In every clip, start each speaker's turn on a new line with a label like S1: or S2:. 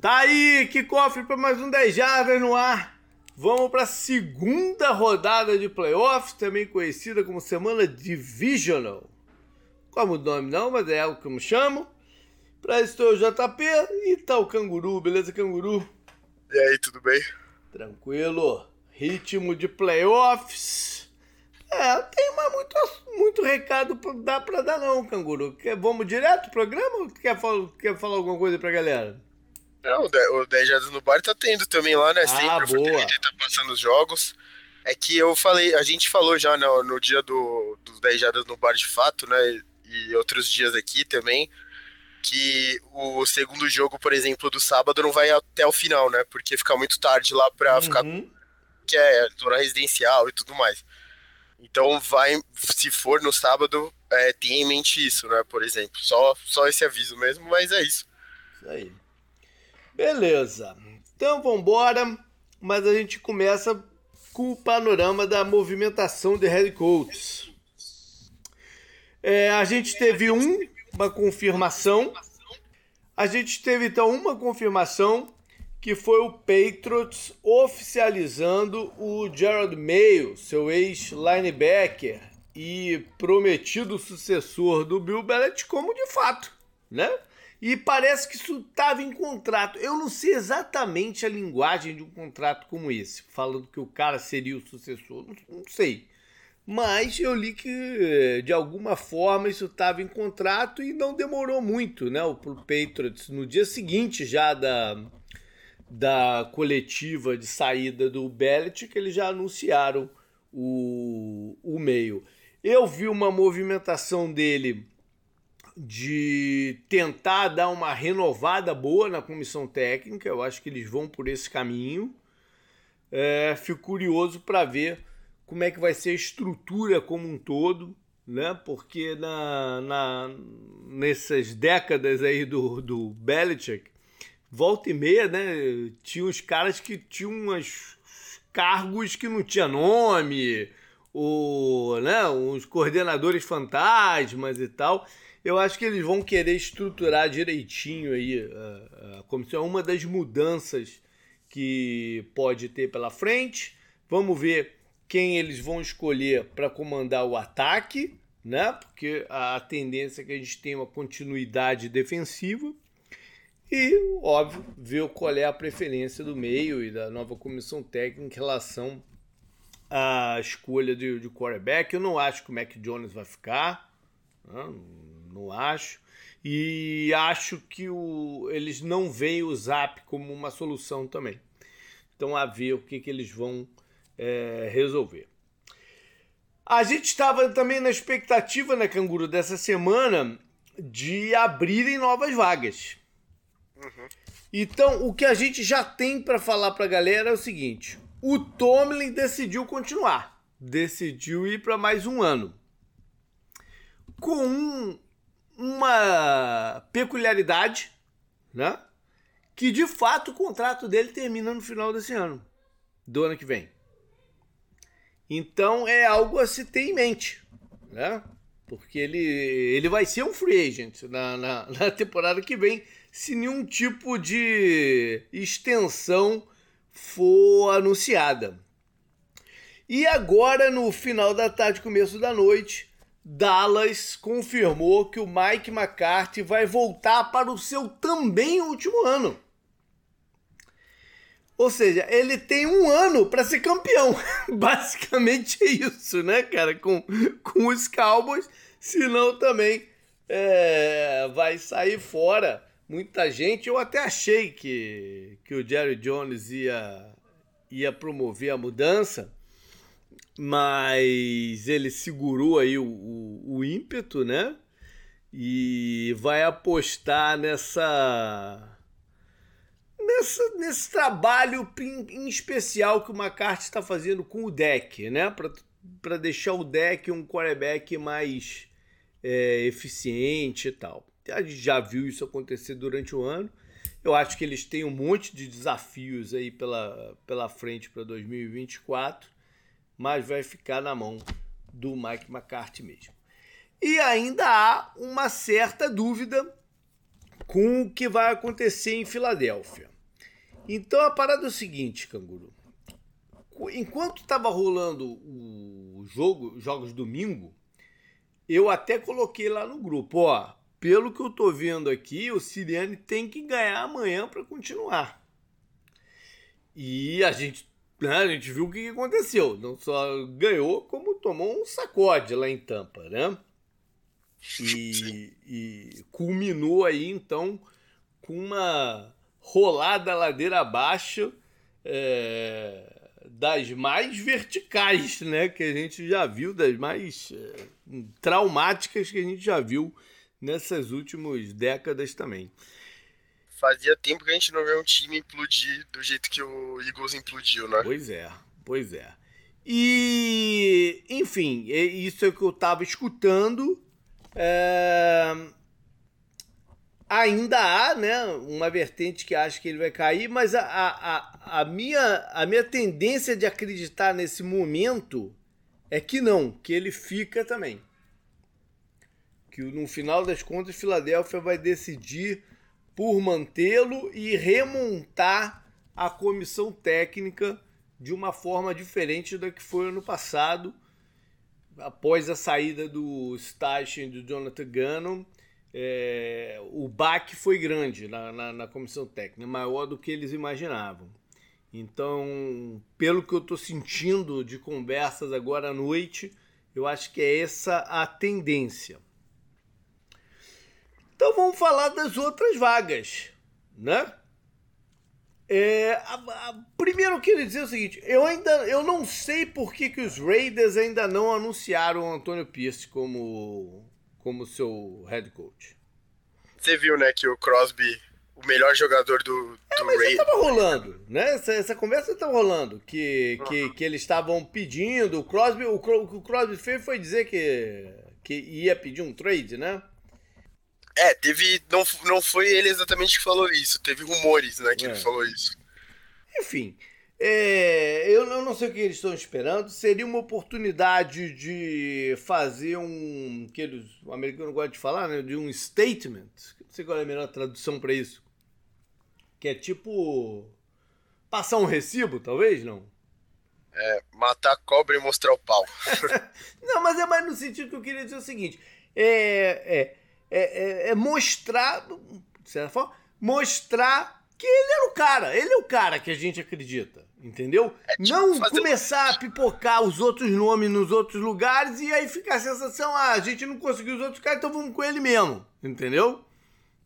S1: Tá aí, que cofre para mais um 10 Jardas no ar. Vamos para a segunda rodada de playoffs, também conhecida como semana divisional. Como o nome não, mas é algo que eu me chamo. Para isso estou o JP e tá o Canguru, beleza, Canguru?
S2: E aí, tudo bem?
S1: Tranquilo. Ritmo de playoffs. É, tem mais muito, muito recado pra dar para dar não, Canguru. Quer, vamos direto pro programa ou quer, quer falar alguma coisa pra galera?
S2: Não, o 10 Jardas no Bar tá tendo também lá, né?
S1: Ah,
S2: Sempre
S1: boa.
S2: o tá passando os jogos. É que eu falei, a gente falou já no, no dia do, dos 10 Jardas no Bar de fato, né? E outros dias aqui também, que o segundo jogo, por exemplo, do sábado não vai até o final, né? Porque fica muito tarde lá pra
S1: Uhum.
S2: ficar que é zona residencial e tudo mais. Então vai, se for no sábado, é, tenha em mente isso, né? Por exemplo. Só, só esse aviso mesmo, mas é isso.
S1: Isso aí. Beleza. Então vambora. Mas a gente começa com o panorama da movimentação de coaches. É, a gente teve um, uma confirmação. A gente teve então uma confirmação que foi o Patriots oficializando o Gerald Mayo, seu ex-linebacker e prometido sucessor do Bill Belichick como de fato, né? E parece que isso estava em contrato. Eu não sei exatamente a linguagem de um contrato como esse, falando que o cara seria o sucessor. Não, não sei. Mas eu li que de alguma forma isso estava em contrato e não demorou muito, né? O pro Patriots no dia seguinte já da, da coletiva de saída do Belichick, eles já anunciaram o, o meio. Eu vi uma movimentação dele de tentar dar uma renovada boa na comissão técnica. Eu acho que eles vão por esse caminho. É, fico curioso para ver como é que vai ser a estrutura como um todo, né? Porque na, na, nessas décadas aí do, do Belichick, volta e meia, né? Tinha uns caras que tinham uns cargos que não tinha nome, o, né? uns coordenadores fantasmas e tal eu acho que eles vão querer estruturar direitinho aí a, a comissão. É uma das mudanças que pode ter pela frente. Vamos ver quem eles vão escolher para comandar o ataque, né? Porque a tendência é que a gente tenha uma continuidade defensiva. E, óbvio, ver qual é a preferência do meio e da nova comissão técnica em relação à escolha de, de quarterback. Eu não acho que o Mac Jones vai ficar. Não, não acho. E acho que o, eles não veem o Zap como uma solução também. Então, a ver o que, que eles vão é, resolver. A gente estava também na expectativa, né, Canguru, dessa semana de abrirem novas vagas.
S2: Uhum.
S1: Então, o que a gente já tem para falar para a galera é o seguinte: o Tomlin decidiu continuar, decidiu ir para mais um ano com um, uma peculiaridade, né? Que de fato o contrato dele termina no final desse ano, do ano que vem. Então é algo a se ter em mente, né? Porque ele, ele vai ser um free agent na, na, na temporada que vem, se nenhum tipo de extensão for anunciada. E agora, no final da tarde, começo da noite, Dallas confirmou que o Mike McCarthy vai voltar para o seu também último ano. Ou seja, ele tem um ano para ser campeão. Basicamente é isso, né, cara? Com, com os Cowboys, senão também é, vai sair fora. Muita gente, eu até achei que, que o Jerry Jones ia, ia promover a mudança, mas ele segurou aí o, o, o ímpeto, né? E vai apostar nessa nessa, nesse trabalho em especial que o McCarthy está fazendo com o deck, né? Para deixar o deck um quarterback mais é, eficiente e tal. A gente já viu isso acontecer durante o ano. Eu acho que eles têm um monte de desafios aí pela, pela frente para 2024, mas vai ficar na mão do Mike McCarthy mesmo. E ainda há uma certa dúvida com o que vai acontecer em Filadélfia. Então a parada é o seguinte, Canguru. Enquanto estava rolando o jogo, jogos domingo, eu até coloquei lá no grupo, ó, pelo que eu tô vendo aqui, o Siriane tem que ganhar amanhã para continuar. E a gente, né, a gente viu o que aconteceu. Não só ganhou, como tomou um sacode lá em Tampa, né? E, e culminou aí então com uma rolada ladeira abaixo é, das mais verticais, né? Que a gente já viu, das mais é, traumáticas que a gente já viu nessas últimas décadas também.
S2: Fazia tempo que a gente não vê um time implodir do jeito que o Eagles implodiu, né?
S1: Pois é, pois é. E, enfim, é isso é o que eu estava escutando. É... Ainda há né, uma vertente que acha que ele vai cair, mas a, a, a, minha, a minha tendência de acreditar nesse momento é que não, que ele fica também. Que no final das contas, Filadélfia vai decidir por mantê-lo e remontar a comissão técnica de uma forma diferente da que foi ano passado, após a saída do Station e do Jonathan Gannon é, o baque foi grande na, na, na, comissão técnica, maior do que eles imaginavam. Então, pelo que eu estou sentindo de conversas agora à noite, eu acho que é essa a tendência. Então vamos falar das outras vagas, né? É, a, a, primeiro eu queria dizer o seguinte, eu ainda eu não sei por que, que os Raiders ainda não anunciaram o Antônio Pierce como como seu head coach.
S2: Você viu, né, que o Crosby, o melhor jogador do,
S1: é, do é, mas Ray... estava rolando, né? Essa, essa conversa estava rolando, que, uhum. que, que eles estavam pedindo, o Crosby, o, o Crosby fez foi dizer que, que ia pedir um trade, né?
S2: É, teve. Não, não foi ele exatamente que falou isso, teve rumores, né, que é. ele falou isso.
S1: Enfim, é, eu não sei o que eles estão esperando. Seria uma oportunidade de fazer um. que eles, o americano gosta de falar, né? De um statement. Não sei qual é a melhor tradução para isso. Que é tipo. Passar um recibo, talvez, não?
S2: É, matar a cobra e mostrar o pau.
S1: não, mas é mais no sentido que eu queria dizer o seguinte: é, é, é, é mostrar, de certa forma, mostrar que ele era o cara, ele é o cara que a gente acredita. Entendeu? É tipo não começar a pipocar os outros nomes nos outros lugares e aí ficar a sensação, ah, a gente não conseguiu os outros caras, então vamos com ele mesmo. Entendeu?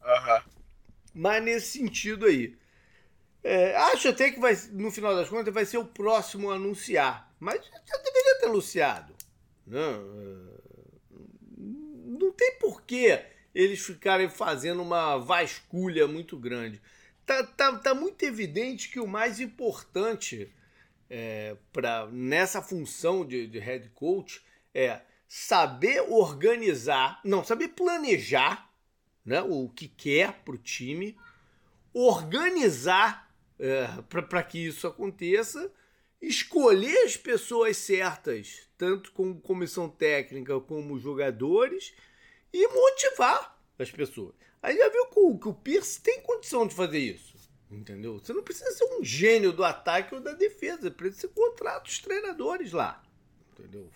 S2: Uhum.
S1: Mas nesse sentido aí. É, acho até que vai, no final das contas vai ser o próximo a anunciar. Mas já deveria ter anunciado. Não, né? não tem porquê eles ficarem fazendo uma vasculha muito grande. Tá, tá, tá muito evidente que o mais importante é, nessa função de, de head coach é saber organizar, não, saber planejar né, o que quer para o time, organizar é, para que isso aconteça, escolher as pessoas certas, tanto como comissão técnica como jogadores, e motivar as pessoas. Aí já viu que o, que o Pierce tem condição de fazer isso. Entendeu? Você não precisa ser um gênio do ataque ou da defesa. Precisa ser contrato os treinadores lá. Entendeu?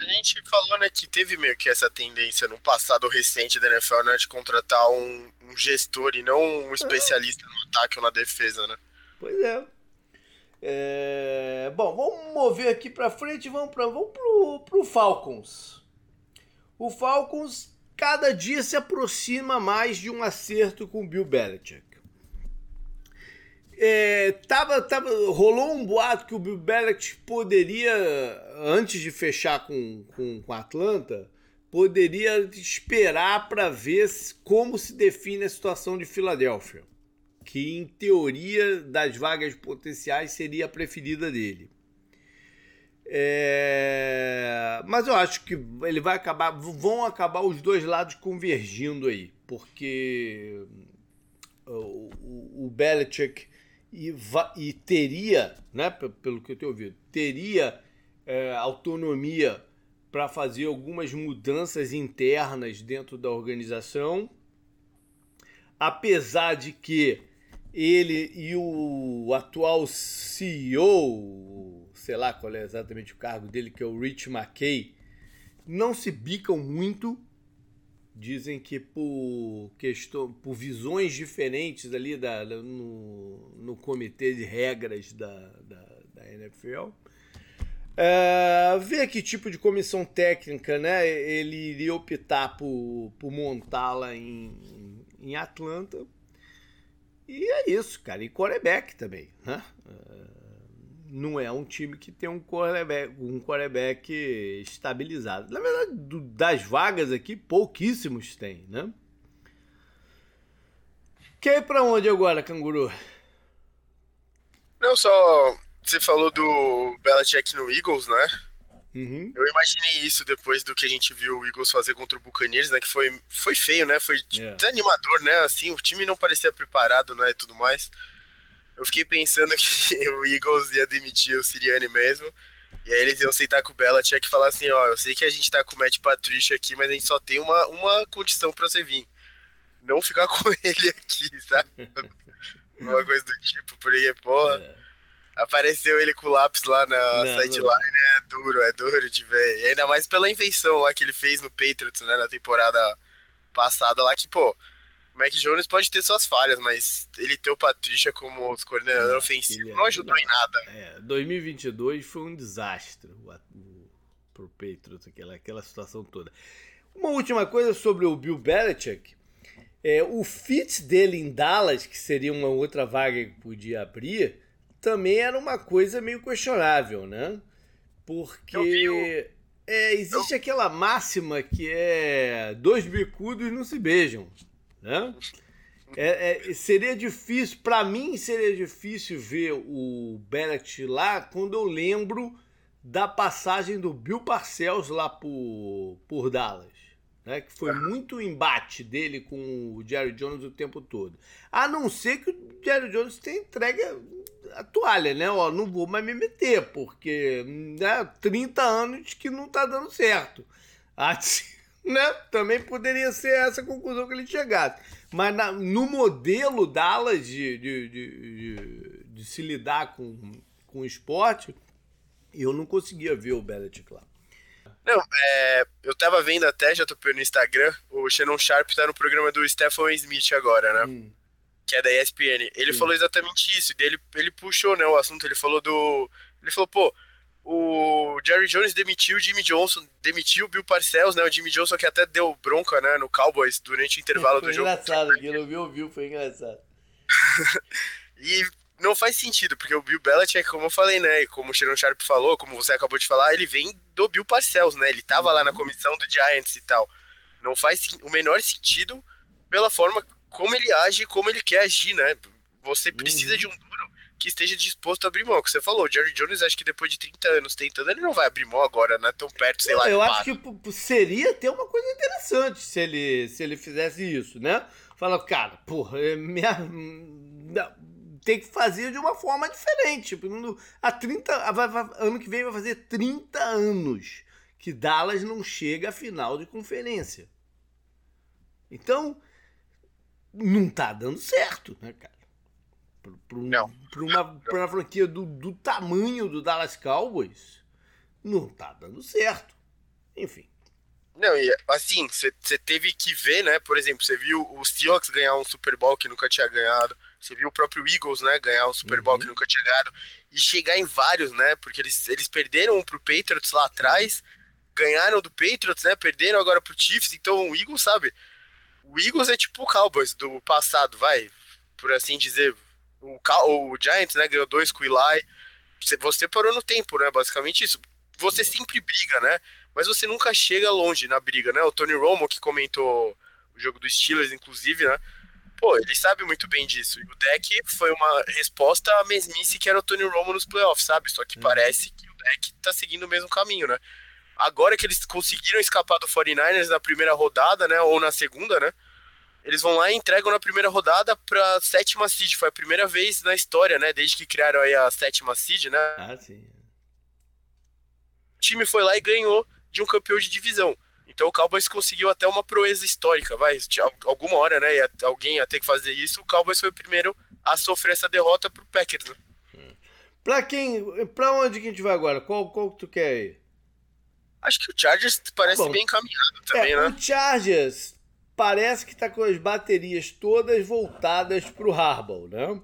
S2: A gente falou, né, que teve meio que essa tendência no passado recente da NFL, né, de contratar um, um gestor e não um especialista é. no ataque ou na defesa, né?
S1: Pois é. é... Bom, vamos mover aqui para frente, vamos para vamos pro, pro Falcons. O Falcons cada dia se aproxima mais de um acerto com o Bill Belichick. É, tava, tava, rolou um boato que o Bill Belichick poderia, antes de fechar com, com, com Atlanta, poderia esperar para ver como se define a situação de Filadélfia, que em teoria das vagas potenciais seria a preferida dele. É... Mas eu acho que ele vai acabar, vão acabar os dois lados convergindo aí, porque o, o, o Belichick e, e, teria, né, pelo que eu tenho ouvido, teria é, autonomia para fazer algumas mudanças internas dentro da organização. apesar de que ele e o atual CEO, sei lá qual é exatamente o cargo dele, que é o Rich McKay, não se bicam muito. Dizem que por questão, por visões diferentes ali da, no, no comitê de regras da, da, da NFL. É, ver que tipo de comissão técnica né, ele iria optar por, por montá-la em, em Atlanta. E é isso, cara. E quarterback também. Né? É, não é um time que tem um quarterback, um quarterback estabilizado. Na verdade, do, das vagas aqui, pouquíssimos tem, né? Quer ir pra onde agora, canguru?
S2: Não, só. Você falou do Belichick no Eagles, né? Uhum. Eu imaginei isso depois do que a gente viu o Eagles fazer contra o Buccaneers, né? Que foi, foi feio, né? Foi yeah. É. desanimador, né? Assim, o time não parecia preparado, né? E tudo mais. Eu fiquei pensando que o Eagles ia demitir o Siriane mesmo. E aí eles iam sentar com o Bela, tinha que falar assim, ó, eu sei que a gente tá com o Matt Patricia aqui, mas a gente só tem uma, uma condição pra você vir. Não ficar com ele aqui, sabe? uma coisa do tipo, porque, porra, é. apareceu ele com o lápis lá na sideline, é duro, é duro de ver. E ainda mais pela invenção lá que ele fez no Patriots, né, na temporada passada lá, que, pô, Mac Jones pode ter suas falhas, mas ele ter o Patrícia como coordenador ofensivo não ajudou não, em nada.
S1: É, 2022 foi um desastre o, o, pro Patriots, aquela, aquela situação toda. Uma última coisa sobre o Bill Belichick. É, o fit dele em Dallas, que seria uma outra vaga que podia abrir, também era uma coisa meio questionável, né? Porque é, existe aquela máxima que é dois bicudos não se beijam. Né? É, é, seria difícil, para mim seria difícil ver o Bennett lá quando eu lembro da passagem do Bill Parcells lá por, por Dallas. Né, que foi muito embate dele com o Jerry Jones o tempo todo. A não ser que o Jerry Jones tenha entregue a toalha, né? Ó, não vou mais me meter, porque né, 30 anos que não tá dando certo. Assim, né? Também poderia ser essa a conclusão que ele chegasse. Mas na, no modelo Dallas de, de, de, de, se lidar com, com o esporte, eu não conseguia ver o Belichick lá.
S2: Não, é, eu tava vendo até, já tô no Instagram, o Shannon Sharp tá no programa do Stephen Smith agora, né? Hum. Que é da ESPN. Ele falou exatamente isso, e ele, ele puxou, né, o assunto, ele falou do... Ele falou, pô, o Jerry Jones demitiu o Jimmy Johnson, demitiu o Bill Parcells, né? O Jimmy Johnson que até deu bronca, né, no Cowboys durante o intervalo
S1: do
S2: jogo.
S1: Foi engraçado, quem não viu, viu, foi engraçado.
S2: e não faz sentido, porque o Bill Belichick, como eu falei, né, como o Sharon Sharp falou, como você acabou de falar, ele vem do Bill Parcells, né? Ele tava uhum. lá na uhum. comissão do Giants e tal. Não faz o menor sentido pela forma como ele age, como ele quer agir, né? Você precisa uhum. de um que esteja disposto a abrir mão. Que você falou, o Jerry Jones, acho que depois de 30 anos tentando, ele não vai abrir mão agora, né? Tão perto, sei
S1: não,
S2: lá.
S1: Eu acho que seria ter uma coisa interessante se ele, se ele fizesse isso, né? Fala, cara, porra, é minha, tem que fazer de uma forma diferente. Há 30. Ano que vem vai fazer 30 anos que Dallas não chega à final de conferência. Então, não tá dando certo, né, cara? Para uma, uma franquia do, do tamanho do Dallas Cowboys, não tá dando certo. Enfim.
S2: Não, e assim, você teve que ver, né? Por exemplo, você viu o Seahawks ganhar um Super Bowl que nunca tinha ganhado. Você viu o próprio Eagles, né? Ganhar um Super Bowl uhum. que nunca tinha ganhado. E chegar em vários, né? Porque eles, eles perderam um pro Patriots lá atrás. Ganharam do Patriots, né? Perderam agora pro Chiefs. Então o Eagles, sabe? O Eagles é tipo o Cowboys do passado, vai. Por assim dizer o, o Giants, né, ganhou dois com o Eli. Você, você parou no tempo, né? Basicamente isso. Você sempre briga, né? Mas você nunca chega longe na briga, né? O Tony Romo, que comentou o jogo dos Steelers, inclusive, né? Pô, ele sabe muito bem disso. E o deck foi uma resposta à mesmice que era o Tony Romo nos playoffs, sabe? Só que uhum. parece que o deck tá seguindo o mesmo caminho, né? Agora que eles conseguiram escapar do 49ers na primeira rodada, né? Ou na segunda, né? Eles vão lá e entregam na primeira rodada pra sétima seed. Foi a primeira vez na história, né? Desde que criaram aí a sétima seed, né?
S1: Ah, sim.
S2: O time foi lá e ganhou de um campeão de divisão. Então o Cowboys conseguiu até uma proeza histórica, vai. Alguma hora, né? Ia, alguém ia ter que fazer isso. O Cowboys foi o primeiro a sofrer essa derrota pro Packers, né?
S1: Pra quem. Pra onde que a gente vai agora? Qual, qual que tu quer ir?
S2: Acho que o Chargers parece Bom, bem encaminhado também,
S1: é,
S2: né?
S1: O Chargers parece que tá com as baterias todas voltadas pro Harbaugh, né?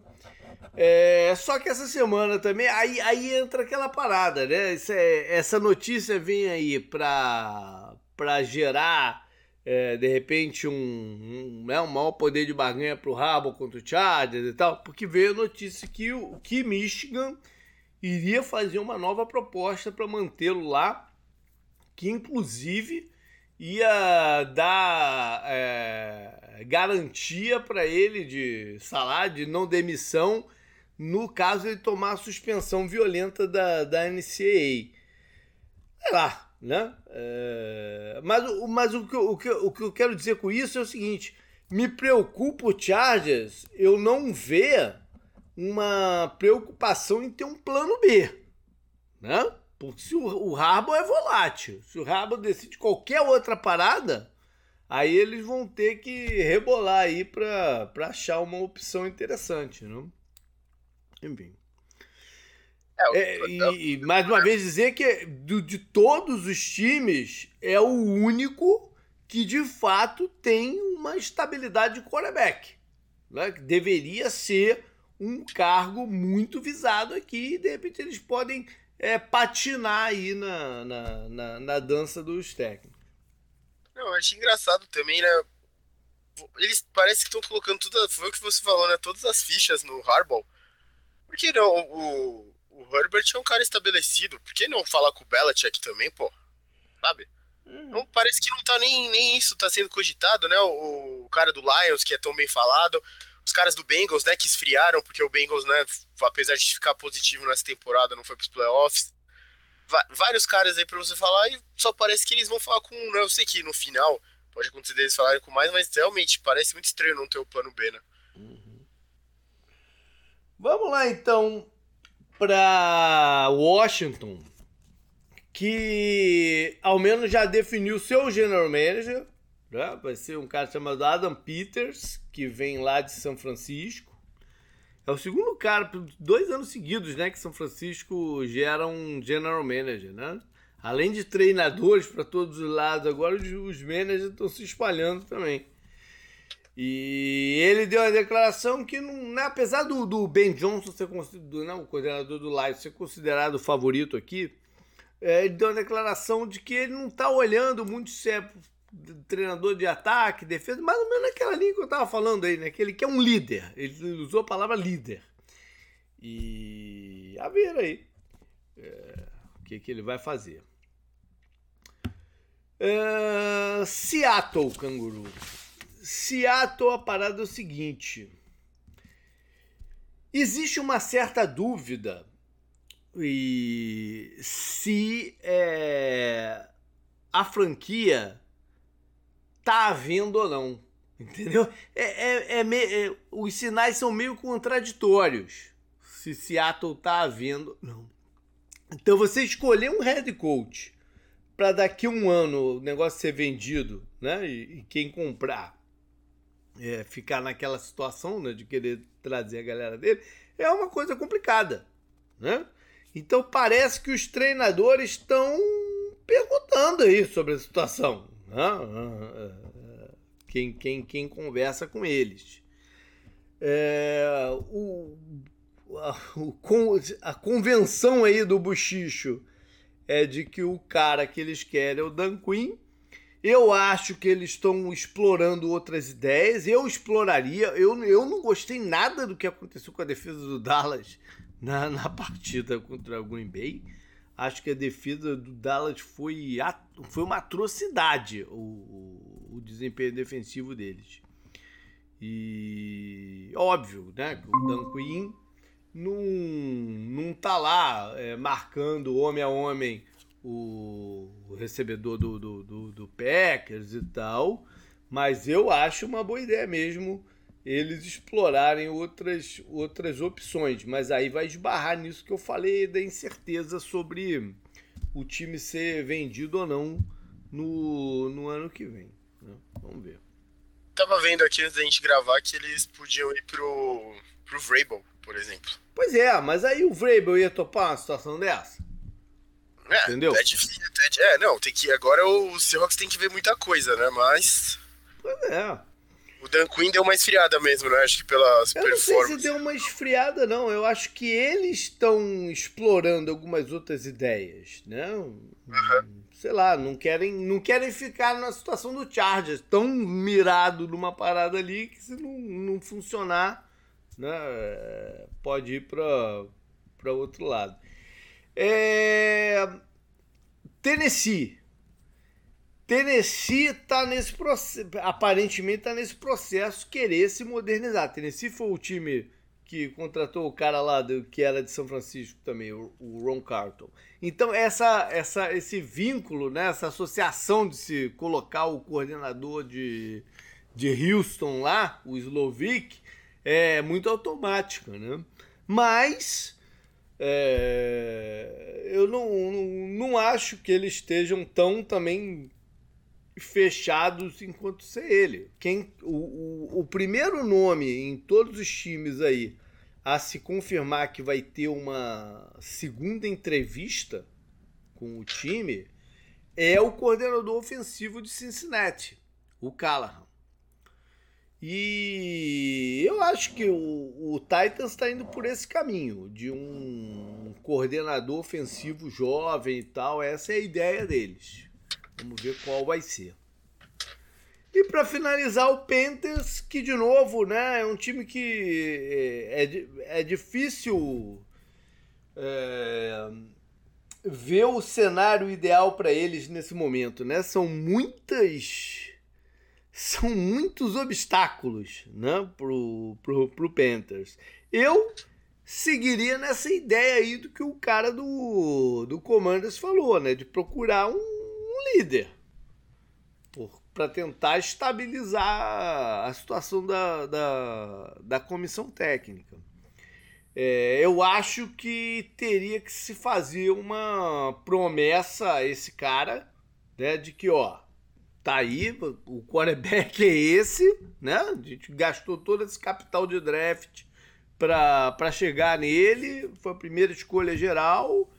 S1: É, só que essa semana também, aí, aí entra aquela parada, né? É, essa notícia vem aí pra gerar, é, de repente, um, um, né, um maior poder de barganha pro Harbaugh contra o Chargers e tal, porque veio a notícia que o que Michigan iria fazer uma nova proposta para mantê-lo lá, que inclusive ia dar é, garantia para ele de salário, de não demissão no caso ele tomar a suspensão violenta da, da NCAA. Sei lá, né? É, mas mas o, que, o, que, o que eu quero dizer com isso é o seguinte: me preocupa o Chargers eu não ver uma preocupação em ter um plano B, né? Porque se o, o Harbour é volátil, se o Harbour decide qualquer outra parada, aí eles vão ter que rebolar aí para achar uma opção interessante, né? Enfim. É, é, e, e, mais uma vez dizer que do, de todos os times é o único que de fato tem uma estabilidade de quarterback. Né? Deveria ser um cargo muito visado aqui e de repente eles podem é, patinar aí na, na, na, na dança dos técnicos.
S2: Não, eu acho engraçado também, né? Eles parece que estão colocando tudo. Foi o que você falou, né? Todas as fichas no Harbaugh por que não? O, o Herbert é um cara estabelecido. Por que não falar com o Belichick também, pô? Sabe? Uhum. Não, parece que não tá nem, nem isso tá sendo cogitado, né? O, o, cara do Lions, que é tão bem falado. Os caras do Bengals, né, que esfriaram, porque o Bengals, né, apesar de ficar positivo nessa temporada, não foi pros playoffs. vários caras aí pra você falar e só parece que eles vão falar com. Né, eu sei que no final pode acontecer deles falarem com mais, mas realmente parece muito estranho não ter o plano B, né? Uhum.
S1: Vamos lá então para Washington, que ao menos já definiu seu general manager. Né? Vai ser um cara chamado Adam Peters, que vem lá de São Francisco. É o segundo cara, dois anos seguidos, né, que São Francisco gera um general manager, né? Além de treinadores para todos os lados, agora os managers estão se espalhando também. E ele deu uma declaração que, não, né, apesar do, do, Ben Johnson ser considerado, não, o coordenador do Lions ser considerado o favorito aqui, é, ele deu uma declaração de que ele não está olhando muito é treinador de ataque, defesa, mais ou menos naquela linha que eu estava falando aí, né? Que ele quer um líder. Ele usou a palavra líder. E a ver aí é, o que, que ele vai fazer. É, Seattle, canguru. Seattle, a parada é o seguinte. Existe uma certa dúvida e se é, a franquia tá havendo ou não. Entendeu? É, é, é, me, é, os sinais são meio contraditórios. Se Seattle tá havendo. Não. Então você escolher um head coach para daqui um ano o negócio ser vendido, né? E, e quem comprar é, ficar naquela situação né, de querer trazer a galera dele, é uma coisa complicada. Né? Então parece que os treinadores estão perguntando aí sobre a situação. Né? Quem, quem, quem conversa com eles. É, o, a, o, a convenção aí do Buchicho é de que o cara que eles querem é o Dan Quinn eu acho que eles estão explorando outras ideias. Eu exploraria. Eu, eu não gostei nada do que aconteceu com a defesa do Dallas na, na partida contra o Green Bay. Acho que a defesa do Dallas foi, foi uma atrocidade o, o, o desempenho defensivo deles. E óbvio, né? O Dan Quinn não, não tá lá é, marcando homem a homem o recebedor do, do, do, do Packers e tal, mas eu acho uma boa ideia mesmo eles explorarem outras, outras opções, mas aí vai esbarrar nisso que eu falei da incerteza sobre o time ser vendido ou não no, no ano que vem. Né? Vamos ver.
S2: Tava vendo aqui antes da gente gravar que eles podiam ir pro, pro Vrabel, por exemplo.
S1: Pois é, mas aí o Vrabel ia topar uma situação dessa?
S2: É, Entendeu? É difícil. É, é, não, tem que. Agora o Seahawks tem que ver muita coisa, né? Mas.
S1: Pois é.
S2: O Dan Quinn deu uma esfriada mesmo, né? Acho que pelas
S1: eu performances. Eu não sei se deu uma esfriada, não. Eu acho que eles estão explorando algumas outras ideias, né? Uhum. Sei lá, não querem, não querem ficar na situação do Chargers, tão mirado numa parada ali que se não, não funcionar, né? Pode ir para outro lado. É... Tennessee. Tennessee tá nesse processo, aparentemente tá nesse processo querer se modernizar. Tennessee foi o time que contratou o cara lá do, que era de São Francisco também, o, o Ron Carlton. Então essa, essa, esse vínculo, né, essa associação de se colocar o coordenador de, de Houston lá, o Slovic, é muito automática, né? Mas é, eu não, não, não acho que eles estejam tão também fechados enquanto ser ele. Quem, o, o, o primeiro nome em todos os times aí a se confirmar que vai ter uma segunda entrevista com o time é o coordenador ofensivo de Cincinnati, o Callahan. E eu acho que o, o Titans está indo por esse caminho, de um coordenador ofensivo jovem e tal. Essa é a ideia deles. Vamos ver qual vai ser. E para finalizar, o Panthers, que de novo né, é um time que é, é, é difícil é, ver o cenário ideal para eles nesse momento. Né? São muitas são muitos obstáculos né, pro, pro, pro Panthers. Eu seguiria nessa ideia aí do que o cara do, do Commanders falou, né? De procurar um, um líder para tentar estabilizar a situação da, da, da comissão técnica. É, eu acho que teria que se fazer uma promessa a esse cara, né, de que, ó, tá aí, o quarterback é esse, né? A gente gastou todo esse capital de draft para chegar nele, foi a primeira escolha geral.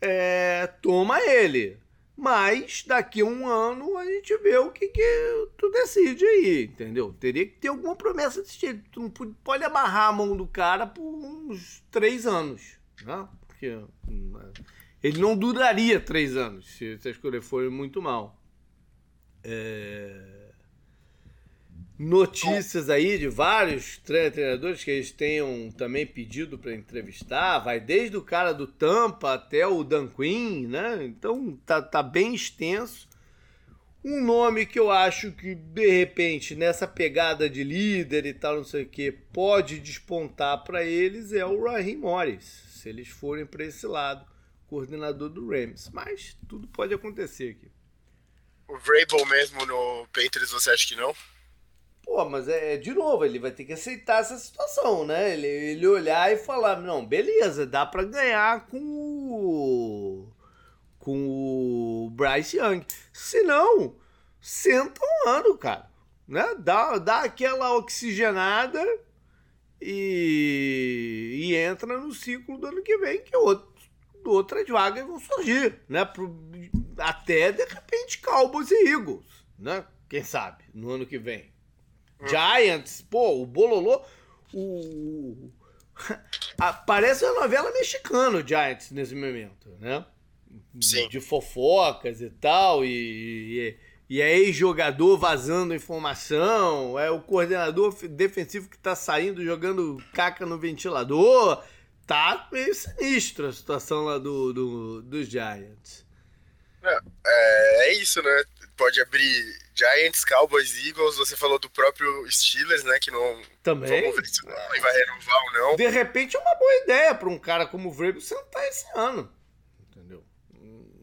S1: É, toma ele. Mas daqui a um ano a gente vê o que, que tu decide aí, entendeu? Teria que ter alguma promessa desse jeito. Tu não pode amarrar a mão do cara por uns três anos, né? Porque hum, ele não duraria três anos se, se escolha for muito mal. É... Notícias aí de vários treinadores que eles tenham também pedido para entrevistar, vai desde o cara do Tampa até o Dan Quinn, né? Então tá, tá bem extenso. Um nome que eu acho que, de repente, nessa pegada de líder e tal, não sei o que, pode despontar para eles é o Raheem Morris, se eles forem para esse lado, coordenador do Rams. Mas tudo pode acontecer aqui.
S2: O Vrabel mesmo no Panthers, você acha que não?
S1: Pô, mas é, é, de novo, ele vai ter que aceitar essa situação, né? Ele, ele olhar e falar, não, beleza, dá para ganhar com o com o Bryce Young. Se não, senta um ano, cara, né? Dá, dá aquela oxigenada e, e entra no ciclo do ano que vem, que outro, outras vagas vão surgir, né? Pro, até de repente Cowboys e Eagles, né? Quem sabe no ano que vem. Giants, pô, o Bololô, o parece uma novela mexicana o Giants nesse momento, né?
S2: Sim.
S1: De fofocas e tal e, e, e é ex-jogador vazando informação, é o coordenador defensivo que tá saindo jogando caca no ventilador tá meio sinistro a situação lá do, do, dos Giants.
S2: É, é, é isso, né? Pode abrir Giants, Cowboys, Eagles. Você falou do próprio Steelers, né? Que não.
S1: Também.
S2: Vamos ver se vai renovar ou não.
S1: De repente é uma boa ideia para um cara como o Vrabel sentar esse ano. Entendeu? Uhum.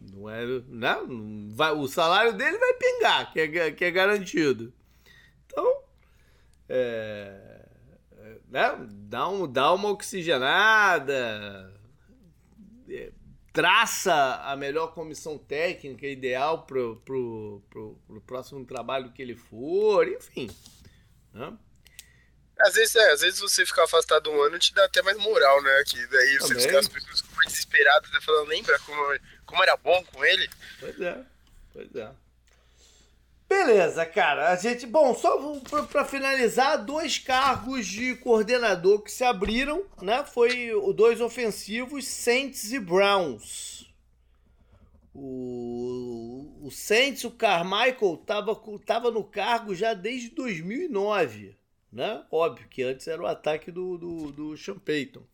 S1: Não é. Não, vai, o salário dele vai pingar, que é, que é garantido. Então. É né? Dá, um, dá uma oxigenada. É, traça a melhor comissão técnica ideal para o próximo trabalho que ele for, enfim. Né?
S2: Às vezes, é, às vezes você ficar afastado um ano te dá até mais moral, né? Que daí você fica, as pessoas ficam mais desesperadas, né? falando, lembra como, como era bom com ele?
S1: Pois é, pois é. Beleza, cara. A gente, bom, só para finalizar, dois cargos de coordenador que se abriram, né? Foi dois ofensivos, Saints e Browns. O, o Saints, o Carmichael, tava, tava no cargo já desde 2009, né? Óbvio que antes era o ataque do, do, do Sean Payton.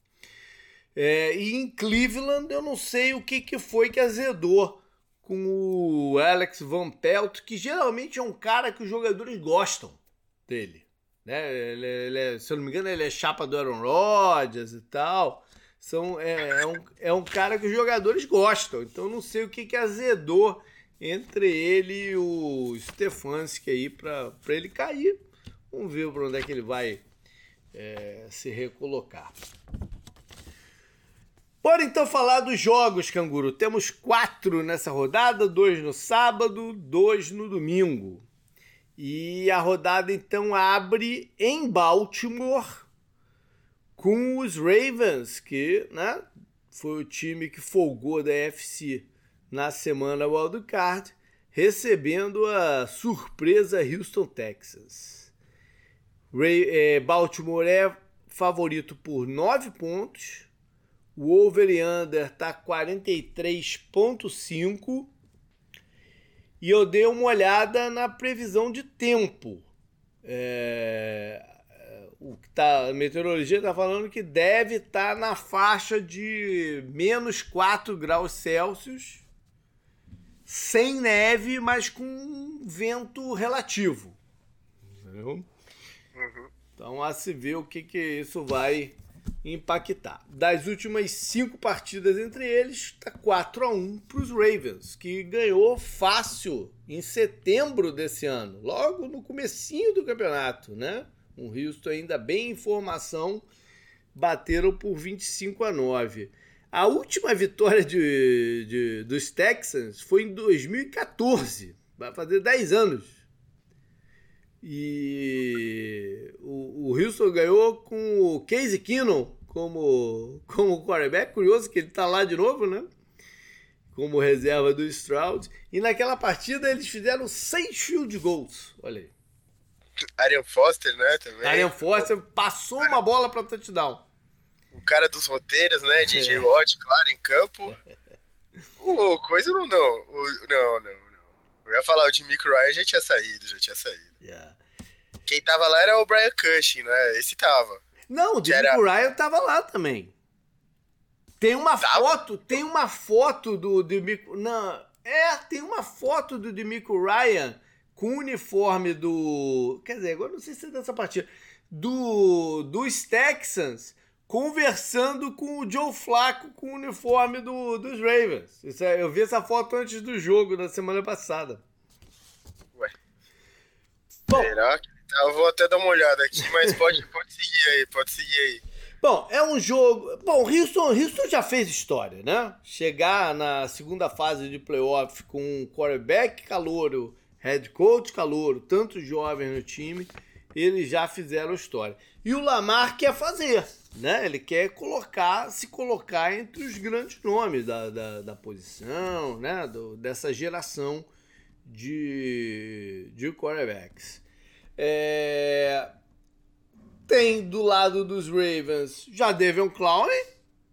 S1: É, e em Cleveland, eu não sei o que, que foi que azedou com o Alex Van Pelt, que geralmente é um cara que os jogadores gostam dele. Né? Ele, ele é, se eu não me engano, ele é chapa do Aaron Rodgers e tal. São, é, é, um, é um cara que os jogadores gostam. Então não sei o que, que azedou entre ele e o Stefanski aí para ele cair. Vamos ver para onde é que ele vai é, se recolocar. Bora então falar dos jogos, canguru. Temos quatro nessa rodada, dois no sábado, dois no domingo. E a rodada então abre em Baltimore com os Ravens, que né, foi o time que folgou da FC na semana wildcard, recebendo a surpresa Houston Texas. Eh, Baltimore é favorito por nove pontos o over e under tá 43.5 e eu dei uma olhada na previsão de tempo. É, o que tá, a meteorologia está falando que deve estar tá na faixa de menos 4 graus Celsius, sem neve, mas com vento relativo. Entendeu? Uhum. Então, a se ver o que, que isso vai impactar. Das últimas cinco partidas entre eles, está 4 a 1 para os Ravens, que ganhou fácil em setembro desse ano, logo no comecinho do campeonato, né? Um Houston ainda bem em formação, bateram por 25 a 9. A última vitória de, de, dos Texans foi em 2014, vai fazer 10 anos. E o, o Houston ganhou com o Casey Keenum como, como quarterback. Curioso que ele tá lá de novo, né? Como reserva do Stroud. E naquela partida eles fizeram seis field goals. Olha aí.
S2: Arian Foster, né? Também.
S1: Arian Foster passou uma bola para touchdown.
S2: O cara dos roteiros, né? DJ é. Watt, claro, em campo. O coisa não, não. O, não, não, não. Eu ia falar, o de Mick Ryan já tinha saído, já tinha saído. Yeah. Quem tava lá era o Brian Cushing, né? Esse tava.
S1: Não, o Dick era... Ryan tava lá também. Tem uma tava? foto, tem uma foto do Demico, não, é, tem uma foto do Demico Ryan com o uniforme do, quer dizer, agora não sei se é dessa partida, do dos Texans conversando com o Joe Flacco com o uniforme do, dos Ravens. É, eu vi essa foto antes do jogo da semana passada.
S2: Ué. Bom, Será que eu vou até dar uma olhada aqui, mas pode, pode seguir aí, pode seguir aí.
S1: Bom, é um jogo. Bom, Houston, Houston já fez história, né? Chegar na segunda fase de playoff com um quarterback calouro, head coach calouro, tantos jovens no time, eles já fizeram história. E o Lamar quer fazer, né? Ele quer colocar, se colocar entre os grandes nomes da, da, da posição, né? Do, dessa geração de, de quarterbacks. É... Tem do lado dos Ravens já Devon Clowney,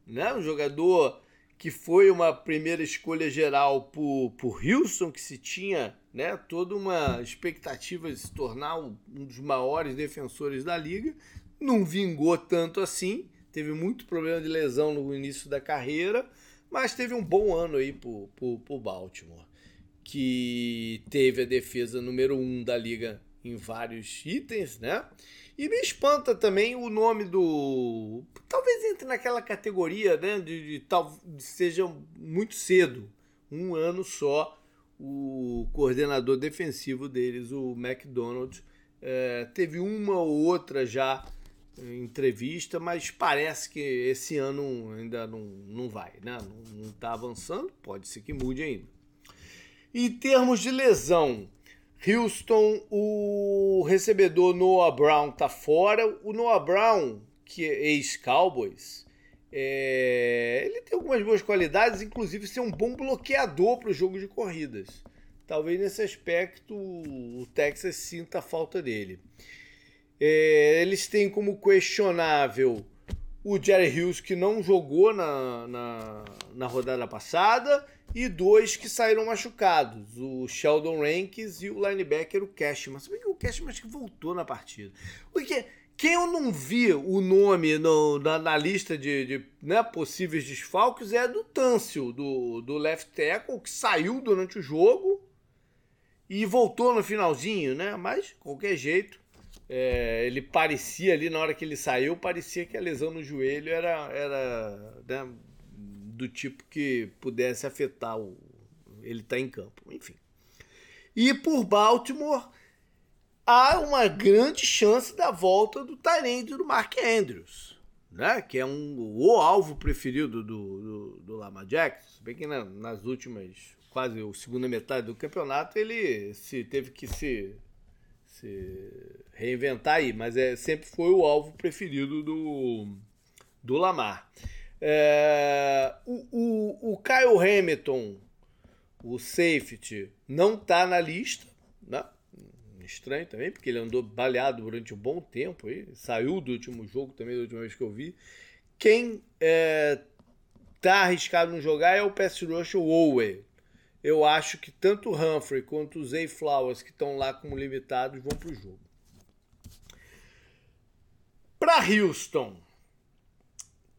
S1: né? um jogador que foi uma primeira escolha geral por, por Houston, que se tinha né, toda uma expectativa de se tornar um dos maiores defensores da liga. Não vingou tanto assim, teve muito problema de lesão no início da carreira, mas teve um bom ano aí por, por, por Baltimore, que teve a defesa número um da liga em vários itens, né? E me espanta também o nome do. Talvez entre naquela categoria, né? De, de tal seja muito cedo, um ano só, o coordenador defensivo deles, o McDonald, é, teve uma ou outra já entrevista, mas parece que esse ano ainda não, não vai, né? Não está avançando, pode ser que mude ainda. Em termos de lesão, Houston, o recebedor Noah Brown tá fora. O Noah Brown, que é ex-Cowboys, é... ele tem algumas boas qualidades, inclusive ser um bom bloqueador para o jogo de corridas. Talvez nesse aspecto o Texas sinta a falta dele. É... Eles têm como questionável o Jerry Hughes, que não jogou na, na, na rodada passada, e dois que saíram machucados, o Sheldon Rankins e o linebacker, o Cashman. Se bem que o Cashman acho que voltou na partida. Porque quem eu não vi o nome no, na, na, lista de, de né, possíveis desfalques é do Tâncio, do, do left tackle, que saiu durante o jogo e voltou no finalzinho, né? Mas, qualquer jeito, é, ele parecia ali, na hora que ele saiu, parecia que a lesão no joelho era, era né, do tipo que pudesse afetar o, ele estar tá em campo, enfim. E por Baltimore, há uma grande chance da volta do Tyrande do Mark Andrews, né? que é um, o alvo preferido do, do, do Lama Jackson. Se bem que na, nas últimas, quase a segunda metade do campeonato, ele se teve que se, se reinventar aí, mas é, sempre foi o alvo preferido do, do Lamar. É, o, o, o Kyle Hamilton, o safety, não está na lista, né? Estranho também, porque ele andou baleado durante um bom tempo. Aí, saiu do último jogo também, da última vez que eu vi. Quem é, tá arriscado no jogar é o pass rusher Owe. Eu acho que tanto o Humphrey quanto o Zay Flowers, que estão lá como limitados, vão para o jogo. Para Houston,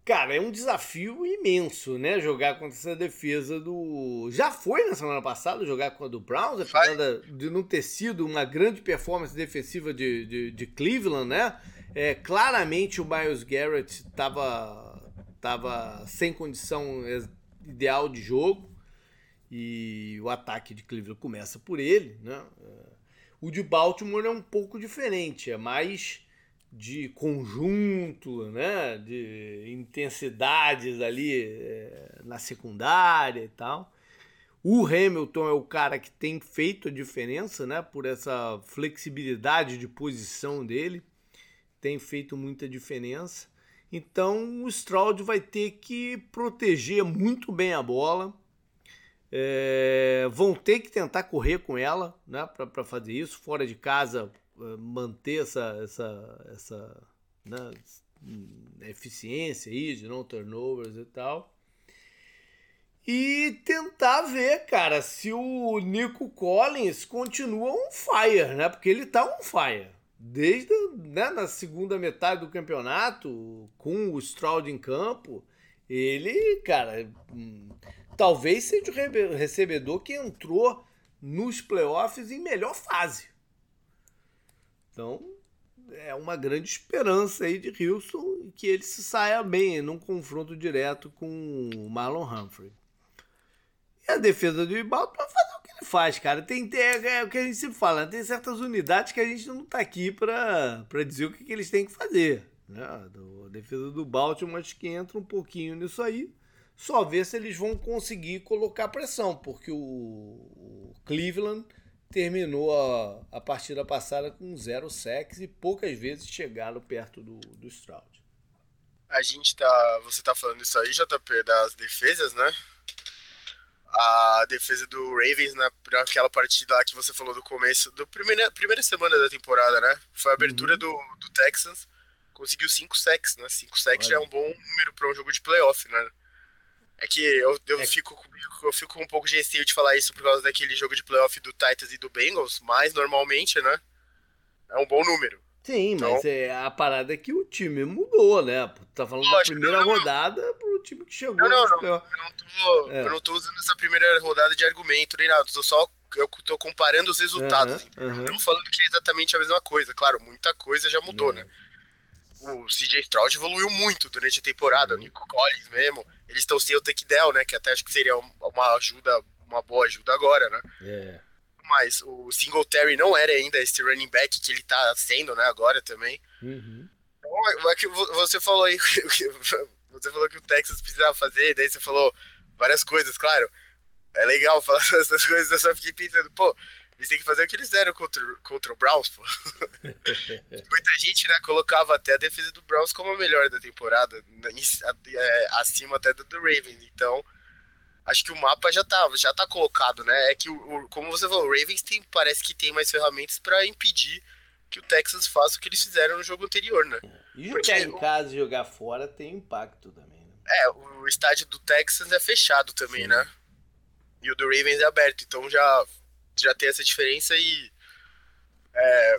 S1: Cara, é um desafio imenso, né? Jogar contra essa defesa do. Já foi na semana passada jogar contra o Browns, apesar de não ter sido uma grande performance defensiva de, de, de Cleveland, né? É, claramente o Miles Garrett estava tava sem condição ideal de jogo e o ataque de Cleveland começa por ele, né? O de Baltimore é um pouco diferente, é mais de conjunto, né? de intensidades ali é, na secundária e tal. O Hamilton é o cara que tem feito a diferença, né? Por essa flexibilidade de posição dele, tem feito muita diferença. Então o Stroud vai ter que proteger muito bem a bola. É, vão ter que tentar correr com ela, né? Para fazer isso. Fora de casa, eh, manter essa, essa, essa né, eficiência aí de não turnovers e tal. E tentar ver, cara, se o Nico Collins continua on fire, né? Porque ele tá on fire. Desde né, na segunda metade do campeonato, com o Stroud em campo, ele, cara, hum, talvez seja o recebedor que entrou nos playoffs em melhor fase. Então, é uma grande esperança aí de Houston que ele se saia bem num confronto direto com o Marlon Humphrey. E a defesa do Baltimore vai fazer o que ele faz, cara. Tem, é, é, o que a gente se fala, tem certas unidades que a gente não está aqui para dizer o que, que, eles têm que fazer. Né? A defesa do Baltimore acho que entra um pouquinho nisso aí. Só ver se eles vão conseguir colocar pressão, porque o, Cleveland terminou a, a partida passada com zero sacks e poucas vezes chegaram perto do, do Stroud.
S2: A gente tá. Você tá falando isso aí, JP, das defesas, né? A defesa do Ravens na, naquela partida lá que você falou do começo, da primeira, primeira semana da temporada, né? Foi a abertura uhum. do, do Texans. Conseguiu cinco sacks, né? Cinco sacks já é um bom número para um jogo de playoff, né? É que eu, eu, é. Fico, eu fico um pouco de receio de falar isso por causa daquele jogo de playoff do Titans e do Bengals, mas normalmente, né? É um bom número.
S1: Sim, então, mas é, a parada é que o time mudou, né? Tá falando lógico, da primeira não, rodada pro time que chegou.
S2: Não, não, não, eu, não tô, é. eu não tô usando essa primeira rodada de argumento nem nada. Tô só eu tô comparando os resultados. Uhum, uhum. Não falando que é exatamente a mesma coisa. Claro, muita coisa já mudou, uhum. né? O CJ Stroud evoluiu muito durante a temporada, o uhum. Nico Collins mesmo. Eles estão sem o Tekdel, né? Que até acho que seria uma ajuda, uma boa ajuda agora, né? É. Mas o Singletary não era ainda esse running back que ele tá sendo, né? Agora também. Uhum. Então, Não, é que você falou aí, você falou que o Texas precisava fazer, daí você falou várias coisas, claro. É legal falar essas coisas, eu só fiquei pensando, pô, eles têm que fazer o que eles deram contra, contra o Browns, pô. Muita gente, né, colocava até a defesa do Browns como a melhor da temporada, é, acima até do, do Ravens. Então, acho que o mapa já tá, já tá colocado, né? É que, o, como você falou, o Ravens tem, parece que tem mais ferramentas para impedir que o Texas faça o que eles fizeram no jogo anterior, né?
S1: E jogar Porque em casa e jogar fora tem impacto também, né?
S2: É, o estádio do Texas é fechado também, Sim. né? E o do Ravens é aberto, então já já tem essa diferença e é,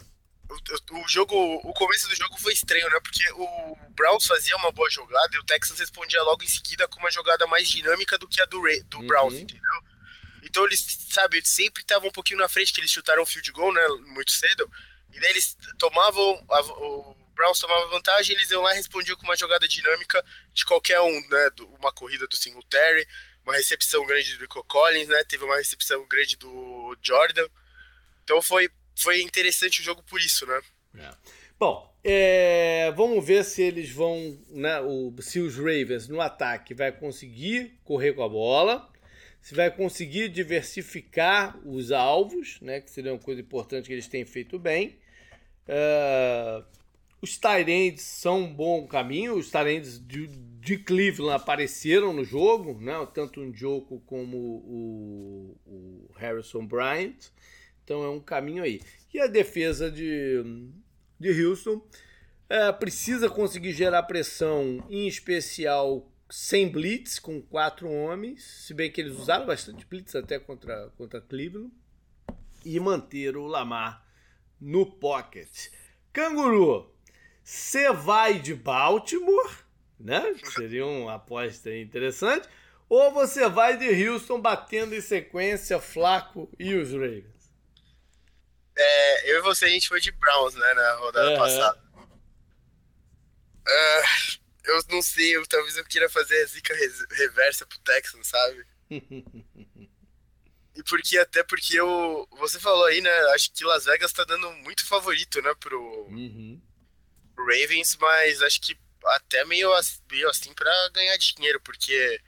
S2: o, o, jogo, o começo do jogo foi estranho, né? Porque o Browns fazia uma boa jogada e o Texans respondia logo em seguida com uma jogada mais dinâmica do que a do, Ray, do uhum. Browns, entendeu? Então eles, sabe, sempre estavam um pouquinho na frente, que eles chutaram o field goal, né? Muito cedo. E daí eles tomavam, a, o Browns tomava vantagem, eles iam lá e respondiam com uma jogada dinâmica de qualquer um, né? Uma corrida do Singletary, uma recepção grande do Rico Collins, né? Teve uma recepção grande do Jordan. Então foi, foi interessante o jogo por isso, né?
S1: É. Bom, é, vamos ver se eles vão, né, o, se os Ravens no ataque vai conseguir correr com a bola, se vai conseguir diversificar os alvos, né, que seria uma coisa importante que eles têm feito bem. É, os Tyrands são um bom caminho, os Tyrands de, Cleveland apareceram no jogo, né? tanto o Joko como o, o, Harrison Bryant. Então é um caminho aí. E a defesa de, de Houston é, precisa conseguir gerar pressão, em especial sem blitz, com quatro homens, se bem que eles usaram bastante blitz até contra, contra Cleveland, e manter o Lamar no pocket. Canguru, você vai de Baltimore né? Seria uma aposta interessante. Ou você vai de Houston batendo em sequência Flaco e os Ravens?
S2: É, eu e você, a gente foi de Browns, né, na rodada passada. Uh, eu não sei, eu, talvez eu queira fazer a zica reversa pro Texan, sabe? e porque, até porque eu, você falou aí, né, acho que Las Vegas tá dando muito favorito, né, pro, uhum. pro Ravens, mas acho que até meio, meio assim para ganhar dinheiro, porque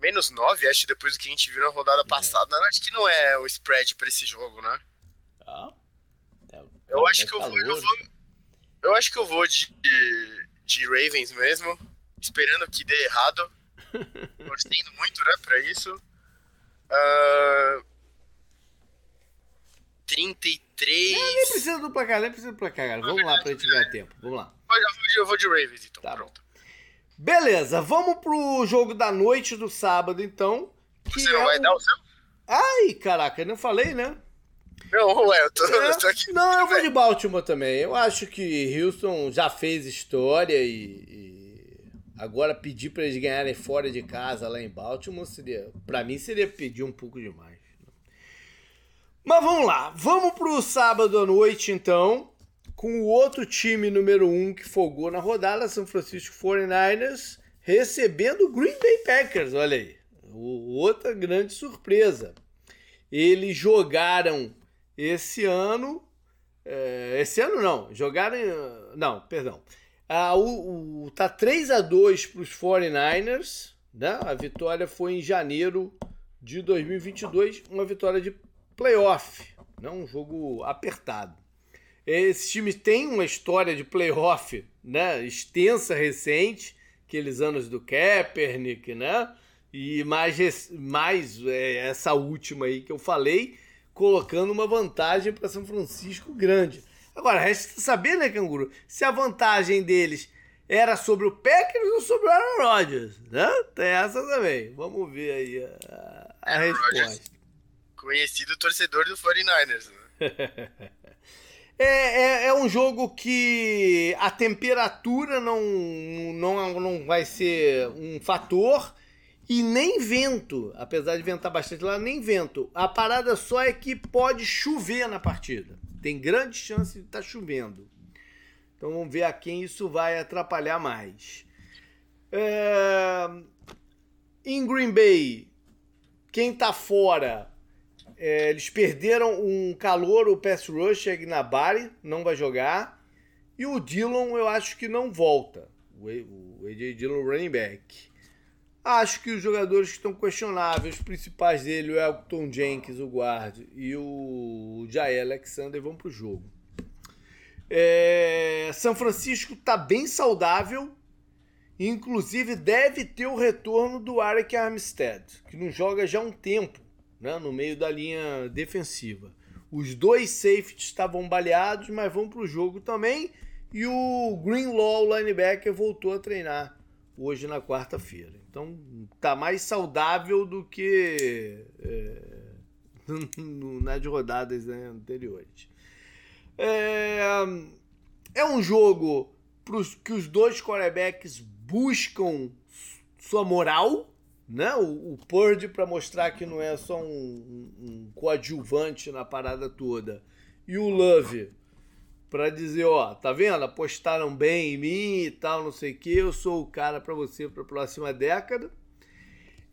S2: menos 9, acho, depois do que a gente viu na rodada é. passada, acho que não é o spread para esse jogo, né? Ah, é, eu acho que eu vou, eu vou, eu acho que eu vou de, de Ravens mesmo, esperando que dê errado, torcendo muito, né, para isso. Uh, 33.
S1: Não, nem precisa do placar, nem precisa do placar, cara. Vamos lá pra gente ganhar tempo. Vamos lá.
S2: Eu vou de Ravens, então. Tá. Pronto.
S1: Beleza, vamos pro jogo da noite do sábado, então.
S2: Você não é vai dar o seu?
S1: Ai, caraca, eu não falei, né?
S2: Não, ué, eu tô, é, eu tô aqui.
S1: Não, eu vou de Baltimore também. Eu acho que Houston já fez história e, e agora pedir para eles ganharem fora de casa lá em Baltimore seria, para mim seria pedir um pouco demais. Mas vamos lá, vamos pro sábado à noite então com o outro time número um que folgou na rodada, São Francisco 49ers, recebendo o Green Bay Packers, olha aí. Outra grande surpresa. Eles jogaram esse ano. É, esse ano não, jogaram. Não, perdão. Ah, o, o, tá 3 a 2 para os 49ers. Né? A vitória foi em janeiro de 2022, uma vitória de playoff, não um jogo apertado. Esse time tem uma história de playoff né, extensa, recente, aqueles anos do Kaepernick, né? E mais, mais é, essa última aí que eu falei, colocando uma vantagem para São Francisco grande. Agora, resta saber, né, Canguru, se a vantagem deles era sobre o Packers ou sobre o Aaron Rodgers, né? Tem essa também. Vamos ver aí a, a resposta. Rodgers,
S2: conhecido torcedor do 49ers, né?
S1: É, é, é, um jogo que a temperatura não, não, não vai ser um fator e nem vento, apesar de ventar bastante lá, nem vento. A parada só é que pode chover na partida. Tem grande chance de estar tá chovendo. Então vamos ver a quem isso vai atrapalhar mais. É... Em Green Bay, quem está fora é, eles perderam um calor, o pass rusher Gnabari, não vai jogar. E o Dillon eu acho que não volta. O AJ Dillon running back. Acho que os jogadores que estão questionáveis, os principais dele, o Elton Jenkins, o guard, e o Jair Alexander vão para o jogo. É... São Francisco está bem saudável, inclusive deve ter o retorno do Arik Armstead, que não joga já há um tempo né, no meio da linha defensiva. Os dois safeties estavam baleados, mas vão para o jogo também. E o Greenlaw, linebacker, voltou a treinar hoje na quarta-feira. Então tá mais saudável do que é, nas rodadas né, anteriores. É, é um jogo pros, que os dois quarterbacks buscam sua moral, né? O, o Purdy para mostrar que não é só um, um coadjuvante na parada toda. E o Love para dizer, ó, tá vendo? Apostaram bem em mim e tal, não sei o que, eu sou o cara para você para a próxima década.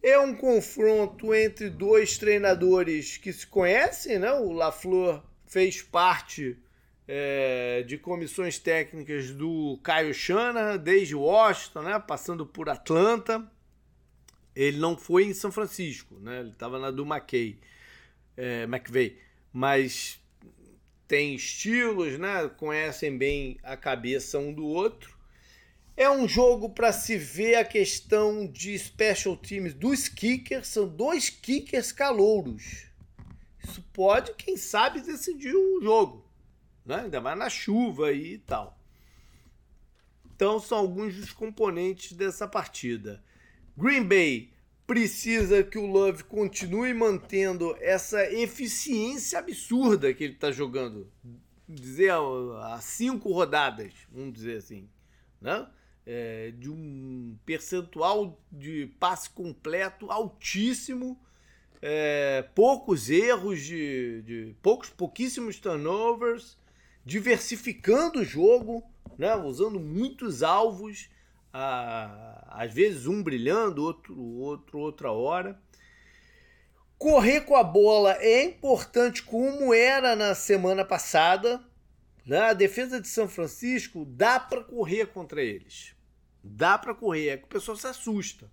S1: É um confronto entre dois treinadores que se conhecem, né? O LaFleur fez parte é, de comissões técnicas do Caio Shanahan desde Washington, né? Passando por Atlanta. Ele não foi em São Francisco, né? Ele estava na do McKay, é, McVeigh, mas têm estilos, né? conhecem bem a cabeça um do outro. É um jogo para se ver a questão de special teams dos kickers, são dois kickers calouros. Isso pode, quem sabe, decidir o jogo, né? ainda mais na chuva e tal. Então, são alguns dos componentes dessa partida. Green Bay precisa que o Love continue mantendo essa eficiência absurda que ele está jogando. Dizer há cinco rodadas, vamos dizer assim, né? É, de um percentual de passe completo altíssimo, é, poucos erros, de, de, poucos, pouquíssimos turnovers, diversificando o jogo, né? usando muitos alvos às vezes um brilhando, outro, outro outra hora. Correr com a bola é importante como era na semana passada. Né? A defesa de São Francisco dá para correr contra eles. Dá para correr, é que o pessoal se assusta.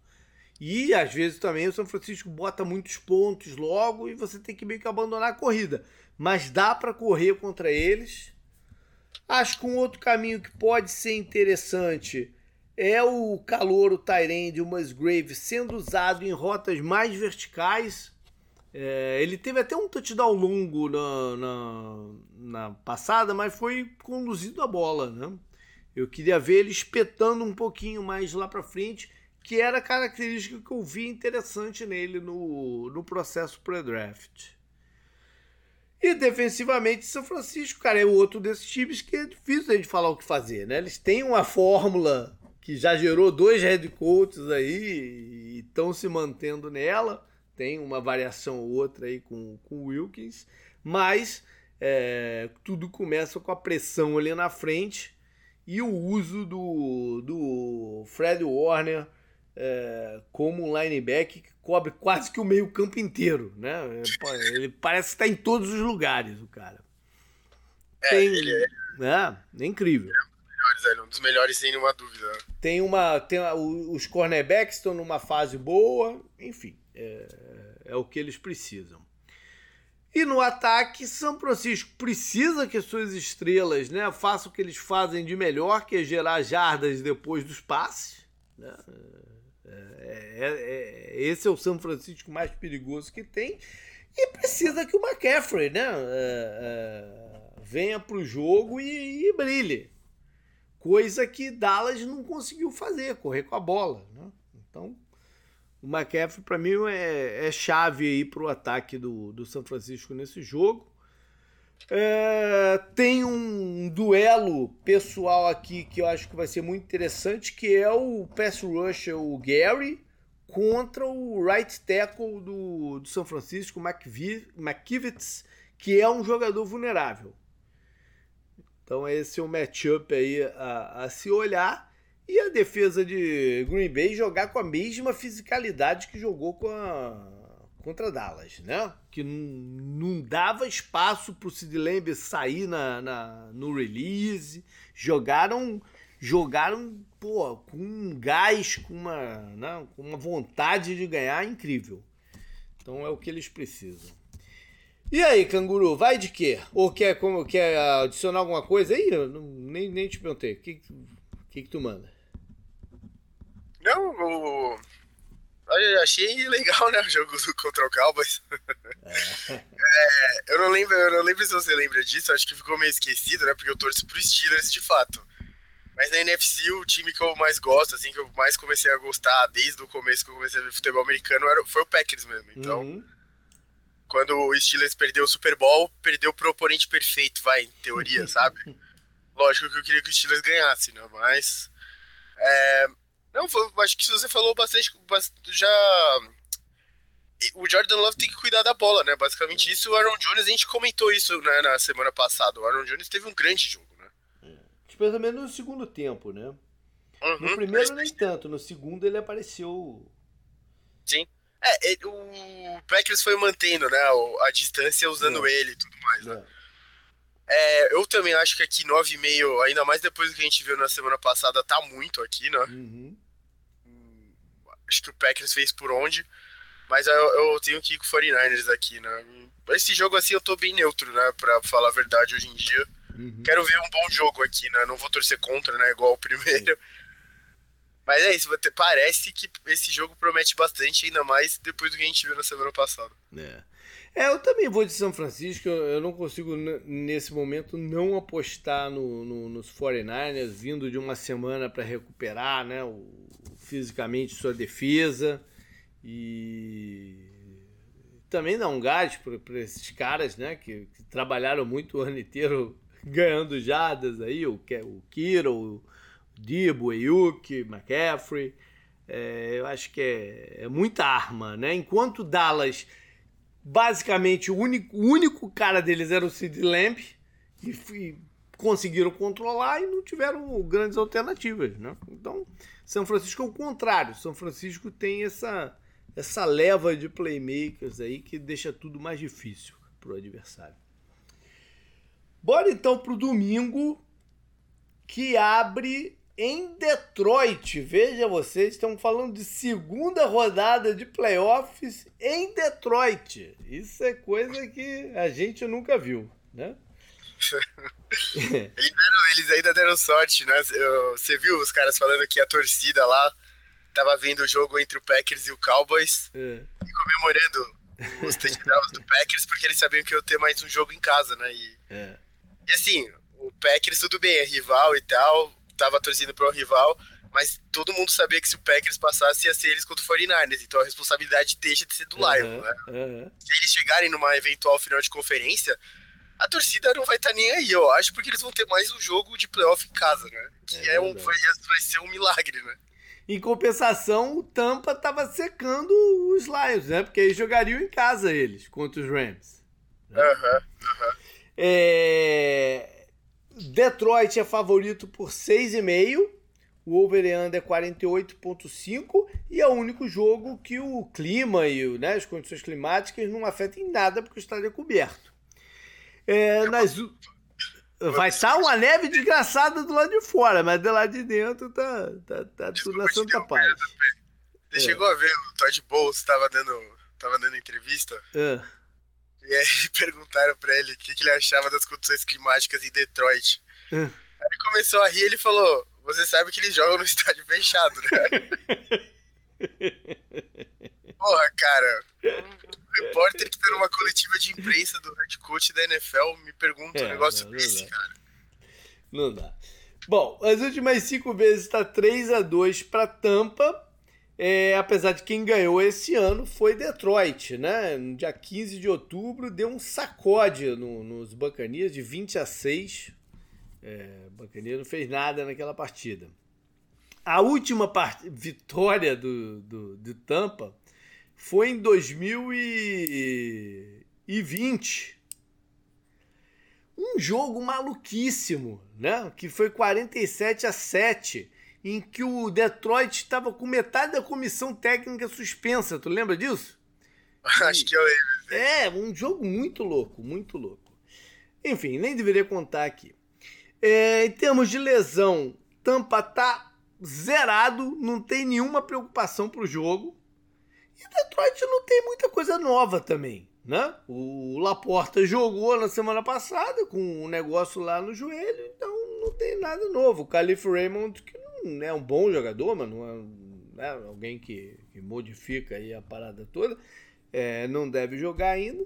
S1: E às vezes também o São Francisco bota muitos pontos logo e você tem que meio que abandonar a corrida. Mas dá para correr contra eles. Acho que um outro caminho que pode ser interessante é o calor, o Tyrande, o Musgrave sendo usado em rotas mais verticais. É, ele teve até um touchdown longo na, na, na, passada, mas foi conduzido a bola, né? Eu queria ver ele espetando um pouquinho mais lá para frente, que era a característica que eu vi interessante nele no, no processo pré-draft. E defensivamente, São Francisco, cara, é outro desses times que é difícil a gente falar o que fazer, né? Eles têm uma fórmula que já gerou dois head coaches aí e estão se mantendo nela. Tem uma variação ou outra aí com, com o Wilkins, mas é, tudo começa com a pressão ali na frente e o uso do, do Fred Warner é, como um linebacker que cobre quase que o meio campo inteiro, né? Ele parece estar em todos os lugares, o cara.
S2: É, Tem, ele é...
S1: Né? é incrível
S2: melhores, velho. Um dos melhores, sem nenhuma dúvida.
S1: Tem uma. Tem os cornerbacks estão numa fase boa, enfim. É, é o que eles precisam. E no ataque, São Francisco precisa que suas estrelas né, façam o que eles fazem de melhor, que é gerar jardas depois dos passes. Né? É, é, é, esse é o São Francisco mais perigoso que tem. E precisa que o McCaffrey né, é, é, venha para o jogo e, e brilhe coisa que Dallas não conseguiu fazer, correr com a bola. Né? Então, o McCaffrey, para mim, é, é, chave aí para o ataque do, do São Francisco nesse jogo. É, tem um duelo pessoal aqui que eu acho que vai ser muito interessante, que é o pass rusher, o Gary, contra o right tackle do, do São Francisco, McKivitz, que é um jogador vulnerável. Então esse é um matchup aí a, a se olhar. E a defesa de Green Bay jogar com a mesma fisicalidade que jogou com a, contra Dallas, né? Que não dava espaço para o Sid Lamb sair na, na, no release. Jogaram, jogaram pô, com um gás, com uma, né? com uma vontade de ganhar incrível. Então é o que eles precisam. E aí, canguru, vai de quê? Ou quer, como, quer adicionar alguma coisa aí? Eu não, nem, nem te perguntei. O que, que, que tu manda?
S2: Não, o... eu achei legal, né, o jogo do contra o Cowboys. É. é, eu, não lembro, eu não lembro se você lembra disso, acho que ficou meio esquecido, né, porque eu torço pro Steelers de fato. Mas na NFC, o time que eu mais gosto, assim, que eu mais comecei a gostar desde o começo que eu comecei a ver futebol americano, era, foi o Packers mesmo. Então, uhum quando o Steelers perdeu o Super Bowl, perdeu pro oponente perfeito, vai, em teoria, sabe? Lógico que eu queria que o Steelers ganhasse, né? Mas. É, não, acho que você falou bastante. Já. O Jordan Love tem que cuidar da bola, né? Basicamente isso. O Aaron Jones, a gente comentou isso né, na semana passada. O Aaron Jones teve um grande jogo, né?
S1: É. menos no segundo tempo, né? Uhum, no primeiro nem tanto, no segundo ele apareceu.
S2: Sim. É, o Packers foi mantendo, né, a distância usando é. ele e tudo mais, né? É. é eu também acho que aqui 9,5, ainda mais depois do que a gente viu na semana passada, tá muito aqui, né? Uhum. Acho que o Packers fez por onde, mas eu, eu tenho que ir com o 49ers aqui, né? Esse jogo assim eu tô bem neutro, né, pra falar a verdade hoje em dia. Uhum. Quero ver um bom jogo aqui, né? Não vou torcer contra, né, igual o primeiro. Mas é isso, parece que esse jogo promete bastante, ainda mais depois do que a gente viu na semana passada.
S1: É. É, eu também vou de São Francisco. Eu não consigo, nesse momento, não apostar no, no, nos 49ers, vindo de uma semana para recuperar né, o, fisicamente sua defesa. E também dar um gás para esses caras né, que, que, trabalharam muito o ano inteiro ganhando jadas aí, o, o Kiro, Debo, Ayuk, McCaffrey. É, eu acho que é, é, muita arma, né? Enquanto Dallas, basicamente, o único, o único cara deles era o Sid Lamb, e, conseguiram controlar e não tiveram grandes alternativas, né? Então, São Francisco é o contrário. São Francisco tem essa, essa leva de playmakers aí que deixa tudo mais difícil para o adversário. Bora então para o domingo, que abre em Detroit. Veja vocês, estamos falando de segunda rodada de playoffs em Detroit. Isso é coisa que a gente nunca viu, né?
S2: eles, deram, eles, ainda deram sorte, né? Você viu os caras falando que a torcida lá tava vendo o jogo entre o Packers e o Cowboys é. e comemorando os touchdowns do Packers porque eles sabiam que ia ter mais um jogo em casa, né? E, é. e assim, o Packers tudo bem, é rival e tal, tava torcendo pro rival, mas todo mundo sabia que se o Packers passasse ia ser eles contra o 49ers, então a responsabilidade deixa de ser do uhum, Lion, né? Uhum. Se eles chegarem numa eventual final de conferência, a torcida não vai estar tá nem aí, eu acho, porque eles vão ter mais um jogo de playoff em casa, né? Que é, é um, vai, vai ser um milagre, né?
S1: Em compensação, o Tampa tava secando os Lions, né? Porque eles jogariam em casa eles contra os Rams.
S2: Aham, né? aham. Uhum, uhum.
S1: É... Detroit é favorito por 6,5. O over-under é 48,5 e é o único jogo que o clima e né, as condições climáticas não afetam em nada porque o estádio é coberto. É, nas... Vai estar uma neve desgraçada do lado de fora, mas do lado de dentro tá, tá, tá tudo na santa paz.
S2: Você é. chegou a ver o Todd Bowles estava dando, tava dando entrevista? É. E aí perguntaram pra ele o que, que ele achava das condições climáticas em Detroit. Hum. Aí ele começou a rir e ele falou: Você sabe que eles jogam no estádio fechado, né? Porra, cara. Um repórter que tá numa coletiva de imprensa do head coach da NFL me pergunta é, um negócio não, desse, não cara.
S1: Não dá. Bom, as últimas cinco vezes tá 3 a 2 para Tampa é, apesar de quem ganhou esse ano foi Detroit, né? No dia 15 de outubro deu um sacode no, nos Bacanias de 20 a 6. É, Bacanias não fez nada naquela partida. A última part... vitória do, do, do Tampa foi em 2020. Um jogo maluquíssimo, né? Que foi 47 a 7 em que o Detroit estava com metade da comissão técnica suspensa. Tu lembra disso?
S2: Acho que eu lembro.
S1: É, um jogo muito louco, muito louco. Enfim, nem deveria contar aqui. É, em termos de lesão, Tampa tá zerado, não tem nenhuma preocupação pro jogo. E Detroit não tem muita coisa nova também, né? O Laporta jogou na semana passada com um negócio lá no joelho, então não tem nada novo. O Calif Raymond, que não é um bom jogador, mas não é né, alguém que, que, modifica aí a parada toda, é, não deve jogar ainda.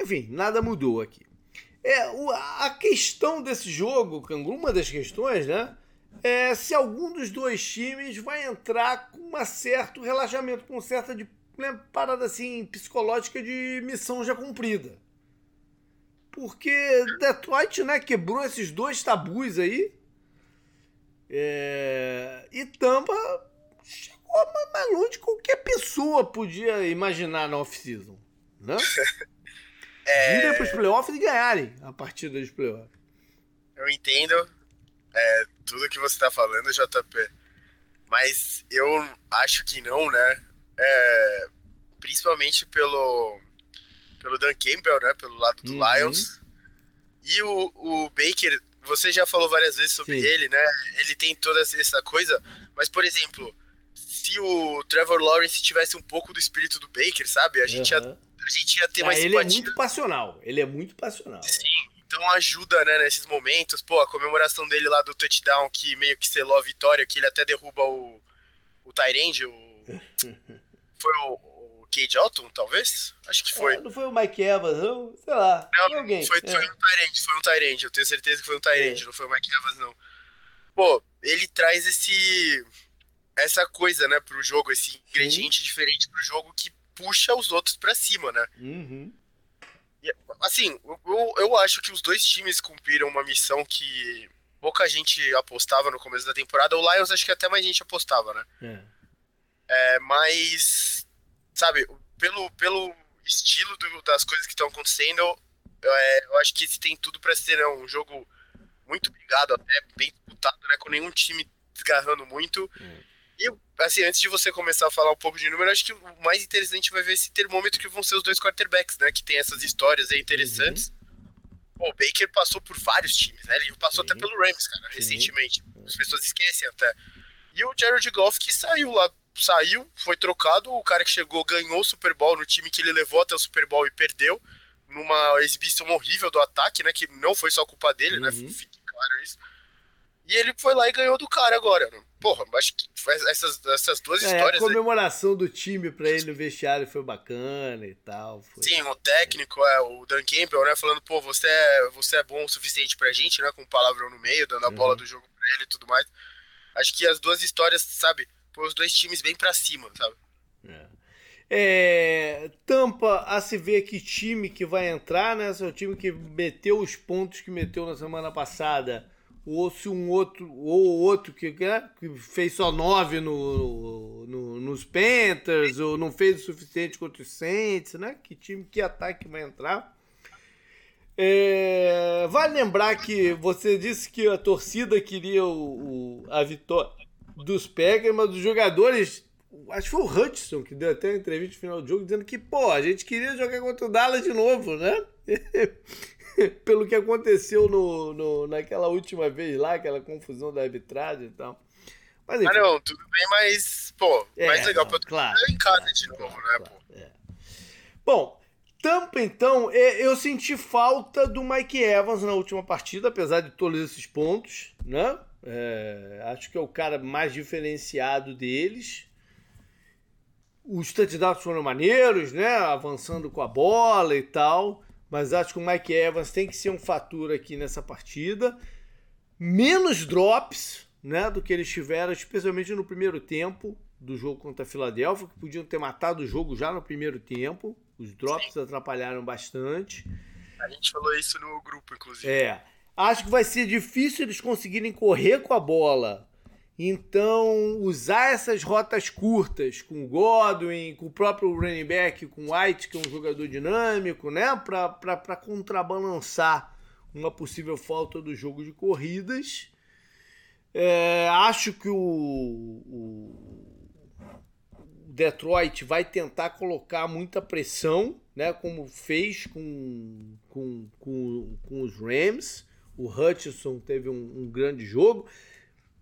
S1: Enfim, nada mudou aqui. É, a questão desse jogo, uma das questões, né? É se algum dos dois times vai entrar com um certo relaxamento, com certa de, né, parada assim psicológica de missão já cumprida. Porque Detroit, né, quebrou esses dois tabus aí. É, e Tampa chegou mais longe que qualquer pessoa podia imaginar na off-season. Né? é... Virem para os playoffs e ganharem a partida dos playoffs.
S2: Eu entendo é, tudo que você está falando, JP. Mas eu acho que não, né? É, principalmente pelo, pelo Dan Campbell, né? Pelo lado do uhum. Lions. E o, o Baker, você já falou várias vezes sobre Sim. ele, né? Ele tem toda essa coisa. Mas, por exemplo, se o Trevor Lawrence tivesse um pouco do espírito do Baker, sabe? A gente, uhum. ia, a gente ia ter ah, mais
S1: Ele é muito passional. Ele é muito passional.
S2: Sim. Então ajuda, né, nesses momentos. Pô, a comemoração dele lá do touchdown, que meio que selou a vitória, que ele até derruba o, o Tyrande, o... Foi o Cade Alton, talvez? Acho que foi. É,
S1: não foi o Mike Evans, não? Sei lá.
S2: Não, foi, alguém. foi, é. foi um Tyrande, foi um Tyrande. Eu tenho certeza que foi um Tyrande, é. não foi o Mike Evans, não. Pô, ele traz esse essa coisa, né, pro jogo, esse ingrediente Sim. diferente pro jogo que puxa os outros para cima, né?
S1: Uhum.
S2: E, assim, eu, eu acho que os dois times cumpriram uma missão que pouca gente apostava no começo da temporada. O Lions acho que até mais gente apostava, né?
S1: É.
S2: É, mas, sabe, pelo, pelo estilo do, das coisas que estão acontecendo, eu, é, eu acho que esse tem tudo para ser né, um jogo muito brigado, até bem disputado, né? Com nenhum time desgarrando muito. Hum. E, assim, antes de você começar a falar um pouco de número, acho que o mais interessante vai ver esse termômetro que vão ser os dois quarterbacks, né? Que tem essas histórias aí interessantes. Uhum. o Baker passou por vários times, né? Ele passou Sim. até pelo Rams, cara, Sim. recentemente. As pessoas esquecem até. E o Jared Goff que saiu lá, saiu, foi trocado, o cara que chegou ganhou o Super Bowl no time que ele levou até o Super Bowl e perdeu, numa exibição horrível do ataque, né? Que não foi só culpa dele, né? uhum. né? Fique claro isso. E ele foi lá e ganhou do cara agora. Né? Porra, acho que essas, essas duas é, histórias.
S1: A comemoração aí... do time pra ele no vestiário foi bacana e tal. Foi...
S2: Sim, o técnico, é, o Dan Campbell, né? Falando, pô, você é, você é bom o suficiente pra gente, né? Com palavrão no meio, dando a uhum. bola do jogo pra ele e tudo mais. Acho que as duas histórias, sabe? Pô, os dois times bem pra cima, sabe?
S1: É. É, Tampa a se ver que time que vai entrar, né? Se é o time que meteu os pontos que meteu na semana passada ou se um outro, ou outro que, né, que fez só nove no, no, nos Panthers, ou não fez o suficiente contra os Saints, né? Que time, que ataque vai entrar. É, vale lembrar que você disse que a torcida queria o, o a vitória dos Packers, mas os jogadores, acho que foi o Hudson que deu até uma entrevista no final do jogo dizendo que, pô, a gente queria jogar contra o Dallas de novo, né? pelo que aconteceu no, no, naquela última vez lá, aquela confusão da arbitragem e tal.
S2: Mas, enfim. Ah, não, tudo bem, mas, pô, é, mais legal não, pra claro, em casa claro, de novo, claro, né, pô? É.
S1: Bom, Tampa, então, é, eu senti falta do Mike Evans na última partida, apesar de todos esses pontos, né? É, acho que é o cara mais diferenciado deles. Os touchdowns foram maneiros, né? Avançando com a bola e tal mas acho que o Mike Evans tem que ser um fator aqui nessa partida. Menos drops né, do que eles tiveram, especialmente no primeiro tempo do jogo contra a Filadélfia, que podiam ter matado o jogo já no primeiro tempo. Os drops Sim. atrapalharam bastante.
S2: A gente falou isso no grupo, inclusive.
S1: É. Acho que vai ser difícil eles conseguirem correr com a bola então, usar essas rotas curtas com o Godwin, com o próprio running back, com o White, que é um jogador dinâmico, né? Para contrabalançar uma possível falta do jogo de corridas. É, acho que o, o, Detroit vai tentar colocar muita pressão, né, como fez com, com, com, com os Rams. O Hutchinson teve um, um, grande jogo.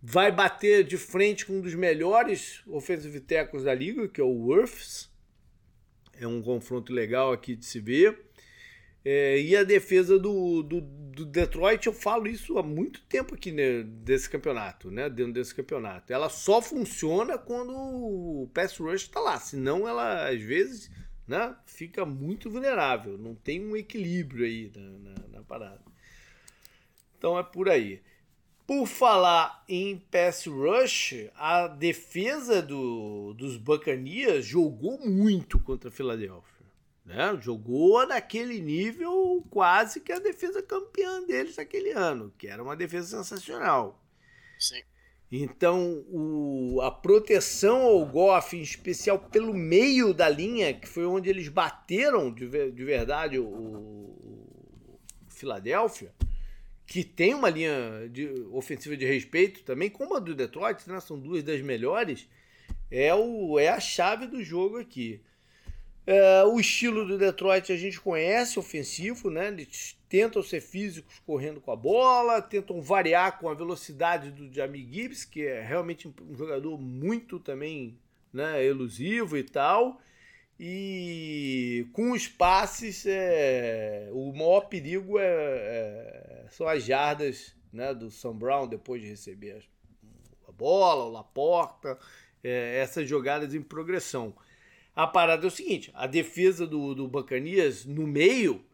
S1: Vai bater de frente com um dos melhores offensive tackles da liga, que é o Worths. É um confronto legal aqui de se ver. É, e a defesa do, do, do, Detroit, eu falo isso há muito tempo aqui né, desse campeonato, né? Dentro desse campeonato. Ela só funciona quando o pass rush está lá. Senão ela, às vezes, né, fica muito vulnerável. Não tem um equilíbrio aí na, na, na parada. Então é por aí. Por falar em pass rush, a defesa do, dos Buccaneers jogou muito contra a Filadélfia. Né? Jogou naquele nível quase que a defesa campeã deles naquele ano, que era uma defesa sensacional.
S2: Sim.
S1: Então, o, a proteção ao Goff, em especial pelo meio da linha, que foi onde eles bateram de, de verdade o, o Filadélfia, que tem uma linha de, ofensiva de respeito também, como a do Detroit, né? são duas das melhores, é, o, é a chave do jogo aqui. É, o estilo do Detroit a gente conhece, ofensivo, né? Eles tentam ser físicos correndo com a bola, tentam variar com a velocidade do Jamie Gibbs, que é realmente um jogador muito também né, elusivo e tal. E com os passes, é, o maior perigo é, é, são as jardas né, do Sam Brown depois de receber a bola, o Laporta, é, essas jogadas em progressão. A parada é o seguinte: a defesa do, do Bacanias no meio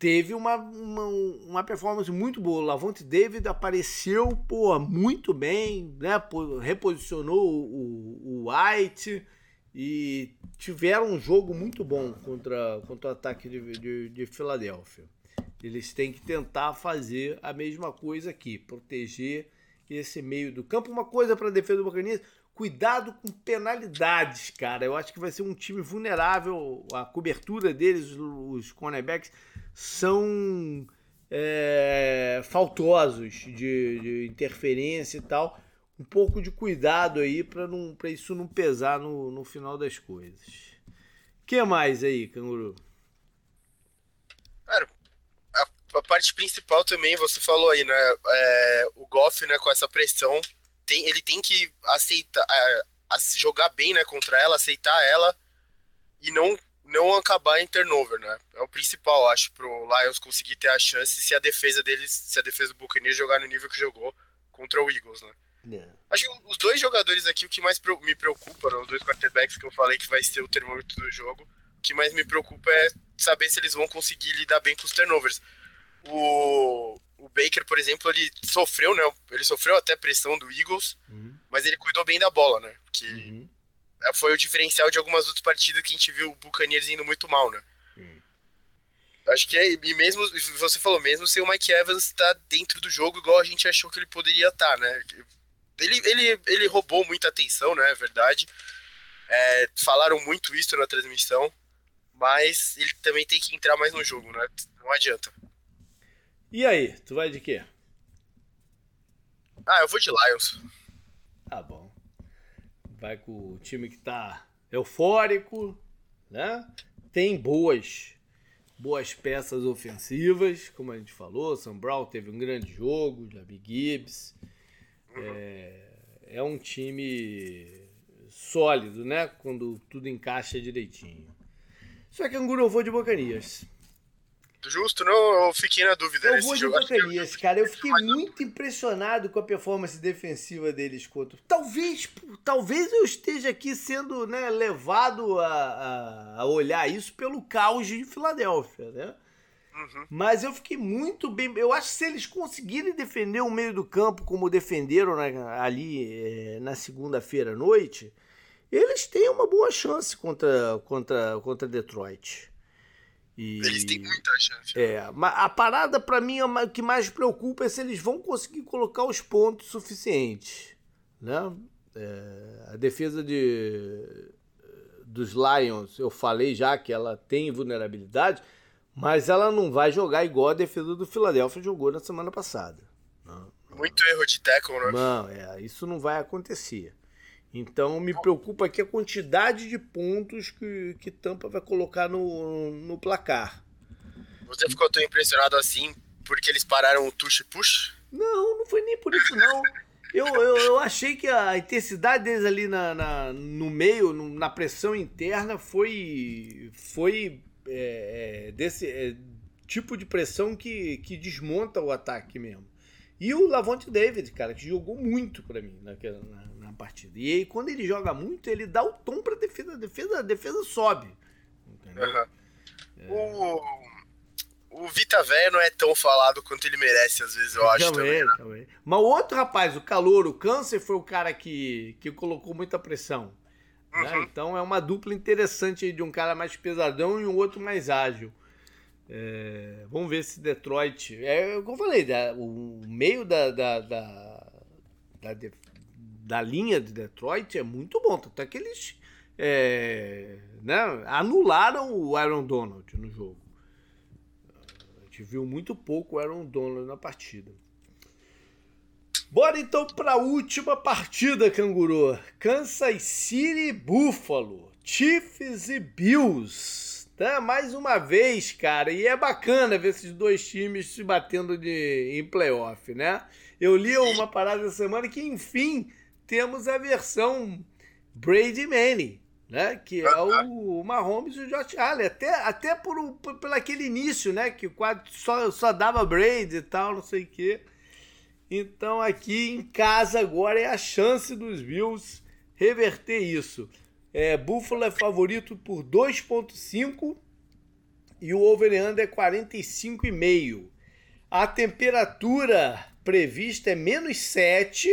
S1: teve uma, uma, uma, performance muito boa. O Lavonte David apareceu pô, muito bem, né? reposicionou o, o White e tiveram um jogo muito bom contra, contra o ataque de, de, de Filadélfia. Eles têm que tentar fazer a mesma coisa aqui, proteger esse meio do campo. Uma coisa para a defesa do Bacanias, Cuidado com penalidades, cara. Eu acho que vai ser um time vulnerável. A cobertura deles, os cornerbacks, são é, faltosos de, de, interferência e tal. Um pouco de cuidado aí para isso não pesar no, no final das coisas. O que mais aí, Canguru?
S2: Cara, a, a, parte principal também, você falou aí, né? É, o Goff, né, com essa pressão tem, ele tem que aceitar, a, a jogar bem né, contra ela, aceitar ela e não, não acabar em turnover, né? É o principal, acho, pro Lions conseguir ter a chance se a defesa deles, se a defesa do Buccaneers jogar no nível que jogou contra o Eagles, né? Yeah. É. Acho que os dois jogadores aqui, o que mais me preocupa, né, os dois quarterbacks que eu falei que vai ser o termômetro do jogo, o que mais me preocupa é saber se eles vão conseguir lidar bem com os turnovers. O, o Baker, por exemplo, ele sofreu, né? Ele sofreu até pressão do Eagles, uhum. mas ele cuidou bem da bola, né? Que uhum. foi o diferencial de algumas outras partidas que a gente viu o Buccaneers indo muito mal, né? Uhum. Acho que é, e mesmo, você falou, mesmo se o Mike Evans tá dentro do jogo igual a gente achou que ele poderia estar, tá, né? Ele, ele, ele roubou muita atenção, né? É verdade. É, falaram muito isso na transmissão, mas ele também tem que entrar mais no jogo, né? Não adianta.
S1: E aí, tu vai de quê?
S2: Ah, eu vou de Lions.
S1: Tá bom. Vai com o time que tá eufórico, né? Tem boas boas peças ofensivas, como a gente falou. Sam Brown teve um grande jogo, Jabi Gibbs. É, é um time sólido, né? Quando tudo encaixa direitinho. Só que Anguru eu vou de Bocanias.
S2: Justo, não, eu fiquei na dúvida.
S1: Eu vou de Buccaneers, cara. Eu fiquei muito impressionado com a performance defensiva deles contra. Talvez, talvez eu esteja aqui sendo né, levado a, a, a olhar isso pelo caos de Filadélfia, né? Uhum. Mas eu fiquei muito bem. Eu acho que se eles conseguirem defender o meio do campo como defenderam ali é, na segunda-feira à noite, eles têm uma boa chance contra, contra, contra Detroit.
S2: E, eles têm muita chance.
S1: É, a parada para mim o que mais preocupa é se eles vão conseguir colocar os pontos suficientes, né? É, a defesa de dos Lions, eu falei já que ela tem vulnerabilidade, mas ela não vai jogar igual a defesa do Philadelphia jogou na semana passada.
S2: Não, Muito erro de tackle, né?
S1: Não, é, isso não vai acontecer. Então me preocupa aqui a quantidade de pontos que, que Tampa vai colocar no, no placar.
S2: Você ficou tão impressionado assim porque eles pararam o touch push?
S1: Não, não foi nem por isso não. Eu, eu, eu achei que a intensidade deles ali na, na no meio, no, na pressão interna, foi, foi é, é, desse é, tipo de pressão que, que desmonta o ataque mesmo. E o Lavonte David, cara, que jogou muito para mim naquela, na, na, partida. E aí, quando ele joga muito, ele dá o tom pra defesa. A defesa, a defesa sobe. Entendeu?
S2: Uhum. É... O, o Vita Véia não é tão falado quanto ele merece, às vezes, eu acho também. também, né? também.
S1: Mas o outro rapaz, o calor, o câncer, foi o cara que, que colocou muita pressão. Né? Uhum. Né? Então é uma dupla interessante de um cara mais pesadão e um outro mais ágil. É, vamos ver se Detroit. É como eu falei, o meio da, da, da, da, da linha de Detroit é muito bom. Tanto que eles é, né, anularam o Aaron Donald no jogo. A gente viu muito pouco o Aaron Donald na partida. Bora então para a última partida, canguru. Kansas City Buffalo, Chiefs e Bills. Tá? Mais uma vez, cara, e é bacana ver esses dois times se batendo de, em playoff, né? Eu li uma parada essa semana que, enfim, temos a versão Brady Manning, né? Que é o, o Mahomes e o Josh Allen. Até, até por, por, por aquele início, né? Que quase só, só dava Brady e tal, não sei o quê. Então aqui em casa agora é a chance dos Bills reverter isso. É, Buffalo é favorito por 2,5 e o over-under é 45,5. A temperatura prevista é menos 7,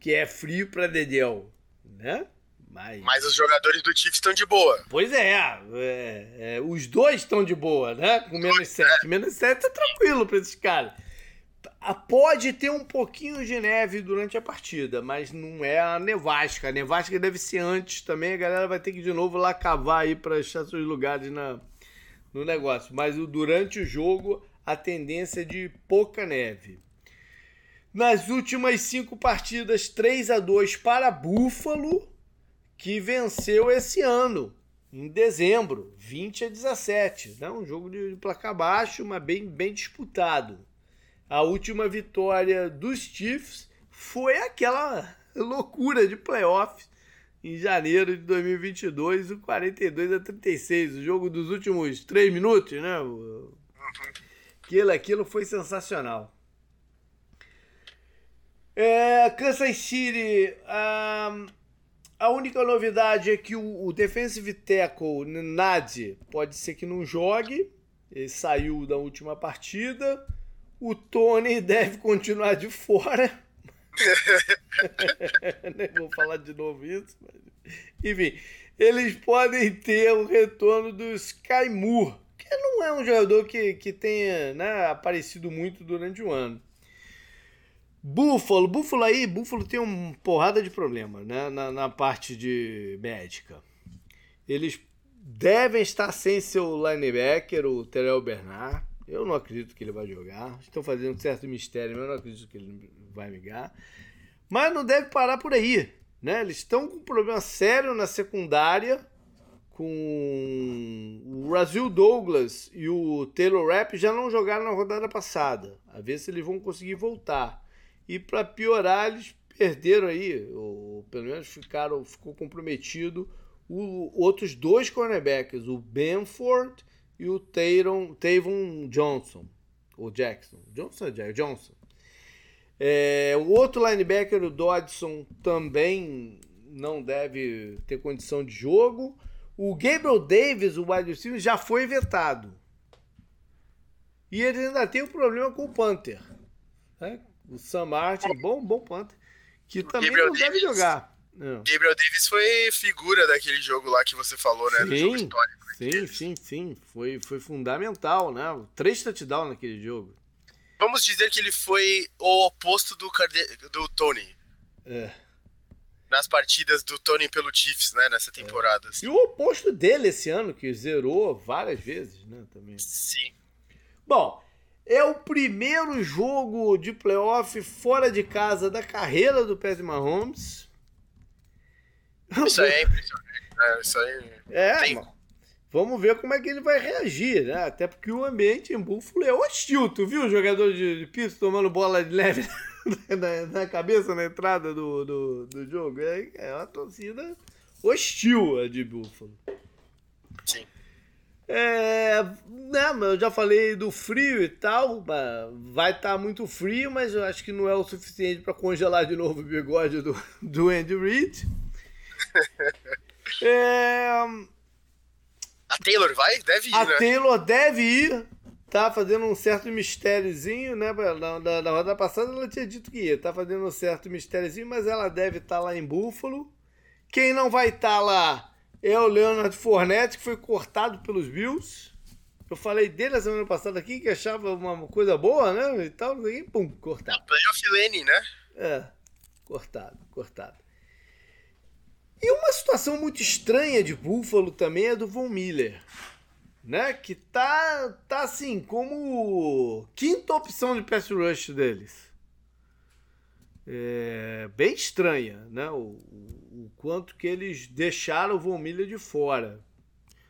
S1: que é frio para Dedéu, né?
S2: Mas... Mas os jogadores do Chiefs estão de boa.
S1: Pois é, é, é os dois estão de boa, né? Com menos 7. É. Menos 7 tá tranquilo para esses caras. Pode ter um pouquinho de neve durante a partida, mas não é a nevasca. A nevasca deve ser antes também. A galera vai ter que de novo lá cavar aí para achar seus lugares na, no negócio. Mas durante o jogo, a tendência é de pouca neve. Nas últimas cinco partidas, 3 a 2 para Buffalo, que venceu esse ano, em dezembro, 20 a 17. Né? Um jogo de placar baixo, mas bem, bem disputado. A última vitória dos Chiefs foi aquela loucura de playoffs em janeiro de 2022, o 42 a 36, o jogo dos últimos três minutos, né? Aquilo, aquilo foi sensacional. É, Kansas City, a, a única novidade é que o, o defensive tackle Nadi pode ser que não jogue, ele saiu da última partida. O Tony deve continuar de fora. Nem vou falar de novo isso. Mas... Enfim, eles podem ter o retorno do Sky Moore, que não é um jogador que, que tenha né, aparecido muito durante o ano. Buffalo, Buffalo aí, Buffalo tem uma porrada de problema né, na, na parte de médica. Eles devem estar sem seu linebacker, o Terrell Bernard. Eu não acredito que ele vai jogar. Estão fazendo um certo mistério, mas eu não acredito que ele vai ligar. Mas não deve parar por aí. Né? Eles estão com um problema sério na secundária com o Brasil Douglas e o Taylor Rapp já não jogaram na rodada passada. A ver se eles vão conseguir voltar. E para piorar, eles perderam aí, ou pelo menos ficaram, ficou comprometido o, outros dois cornerbacks, o Benford e o Tayron, Tavon Johnson, ou Jackson. Johnson Jack, Johnson. É, o outro linebacker, o Dodson, também não deve ter condição de jogo. O Gabriel Davis, o wide receiver, já foi vetado. E ele ainda tem um problema com o Panther. Né? O Sam Martin, bom, bom Panther, que também Gabriel não Davis, deve jogar.
S2: Não. Gabriel Davis foi figura daquele jogo lá que você falou, né?
S1: Sim, jogo histórico. Sim, sim, sim. Foi, foi fundamental, né? Três touchdowns naquele jogo.
S2: Vamos dizer que ele foi o oposto do, do Tony.
S1: É.
S2: Nas partidas do Tony pelo Chiefs, né? Nessa temporada. É.
S1: Assim. E o oposto dele esse ano, que zerou várias vezes, né? Também.
S2: Sim.
S1: Bom, é o primeiro jogo de playoff fora de casa da carreira do Patrick Mahomes.
S2: Isso aí é impressionante. Né? Isso aí.
S1: É, tem... Vamos ver como é que ele vai reagir, né? Até porque o ambiente em Buffalo é hostil. Tu viu o jogador de, de piso tomando bola de leve na, na, cabeça na entrada do, do, do jogo? É, é uma torcida hostil a de Buffalo.
S2: Sim.
S1: É, né, eu já falei do frio e tal, vai estar tá muito frio, mas eu acho que não é o suficiente para congelar de novo o bigode do, do Andy Reid.
S2: É, a Taylor vai? Deve ir,
S1: a
S2: né?
S1: Taylor deve ir, tá fazendo um certo mistériozinho, né? Na, na, na rodada passada ela tinha dito que ia, tá fazendo um certo mistériozinho, mas ela deve estar tá lá em Buffalo. Quem não vai estar tá lá é o Leonard Fournette, que foi cortado pelos Bills. Eu falei dele na semana passada aqui, que achava uma coisa boa, né? E tal, e pum, cortado.
S2: Playoff Lane, né?
S1: É, cortado, cortado. E uma situação muito estranha de Buffalo também é do Von Miller, né? Que tá, tá assim, como quinta opção de pass rush deles. É bem estranha, né? O, o, o quanto que eles deixaram o Von Miller de fora.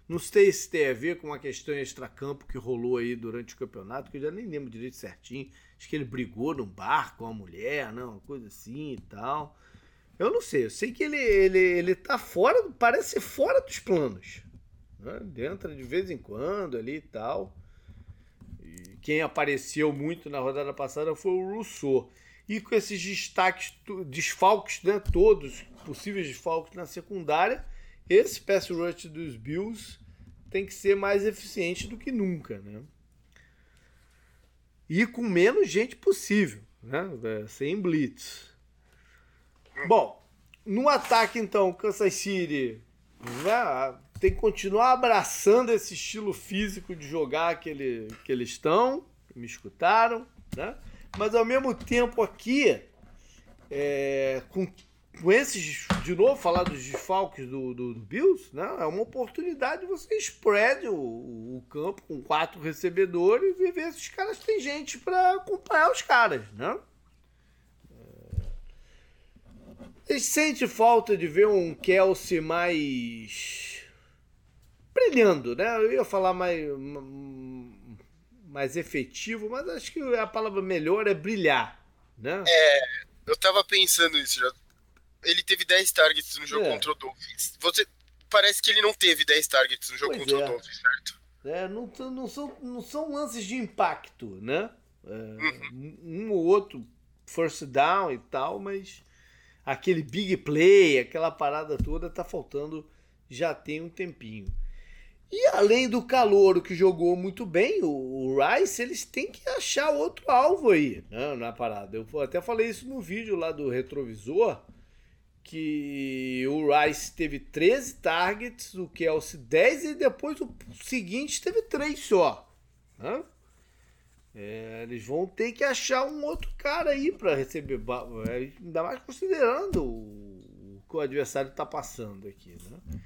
S1: Não sei se tem a ver com uma questão extracampo que rolou aí durante o campeonato, que eu já nem lembro direito certinho. Acho que ele brigou num bar com a mulher, não, uma coisa assim e tal. Eu não sei, eu sei que ele, ele, ele tá fora, parece fora dos planos. Né? Entra de vez em quando ali e tal. E quem apareceu muito na rodada passada foi o Rousseau. E com esses destaques, desfalques, né, todos possíveis desfalques na secundária, esse pass rush dos Bills tem que ser mais eficiente do que nunca, né? E com menos gente possível, né? É, sem blitz. Bom, no ataque então, Kansas City né, tem que continuar abraçando esse estilo físico de jogar que, ele, que eles estão, me escutaram, né? Mas ao mesmo tempo aqui, é, com, com esses, de novo, falar dos desfalques do, do, do, Bills, né? É uma oportunidade de você spread o, o campo com quatro recebedores e ver se os caras têm gente para acompanhar os caras, né? Você sente falta de ver um Kelsey mais. brilhando, né? Eu ia falar mais. mais efetivo, mas acho que a palavra melhor é brilhar, né?
S2: É, eu tava pensando isso já. Ele teve 10 targets no jogo é. contra o Dolphins. Você. Parece que ele não teve 10 targets no jogo pois contra é. o Dolphins, certo?
S1: É, não, não, são, não são lances de impacto, né? É, uhum. Um ou outro first down e tal, mas aquele big play, aquela parada toda, tá faltando já tem um tempinho. E além do calor que jogou muito bem, o, Rice, eles têm que achar outro alvo aí né, na parada. Eu até falei isso no vídeo lá do retrovisor, que o Rice teve 13 targets, o Kelsey 10 e depois o seguinte teve 3 só. Né? É, eles vão ter que achar um outro cara aí para receber. É, ainda mais considerando o, que o adversário está passando aqui. Né?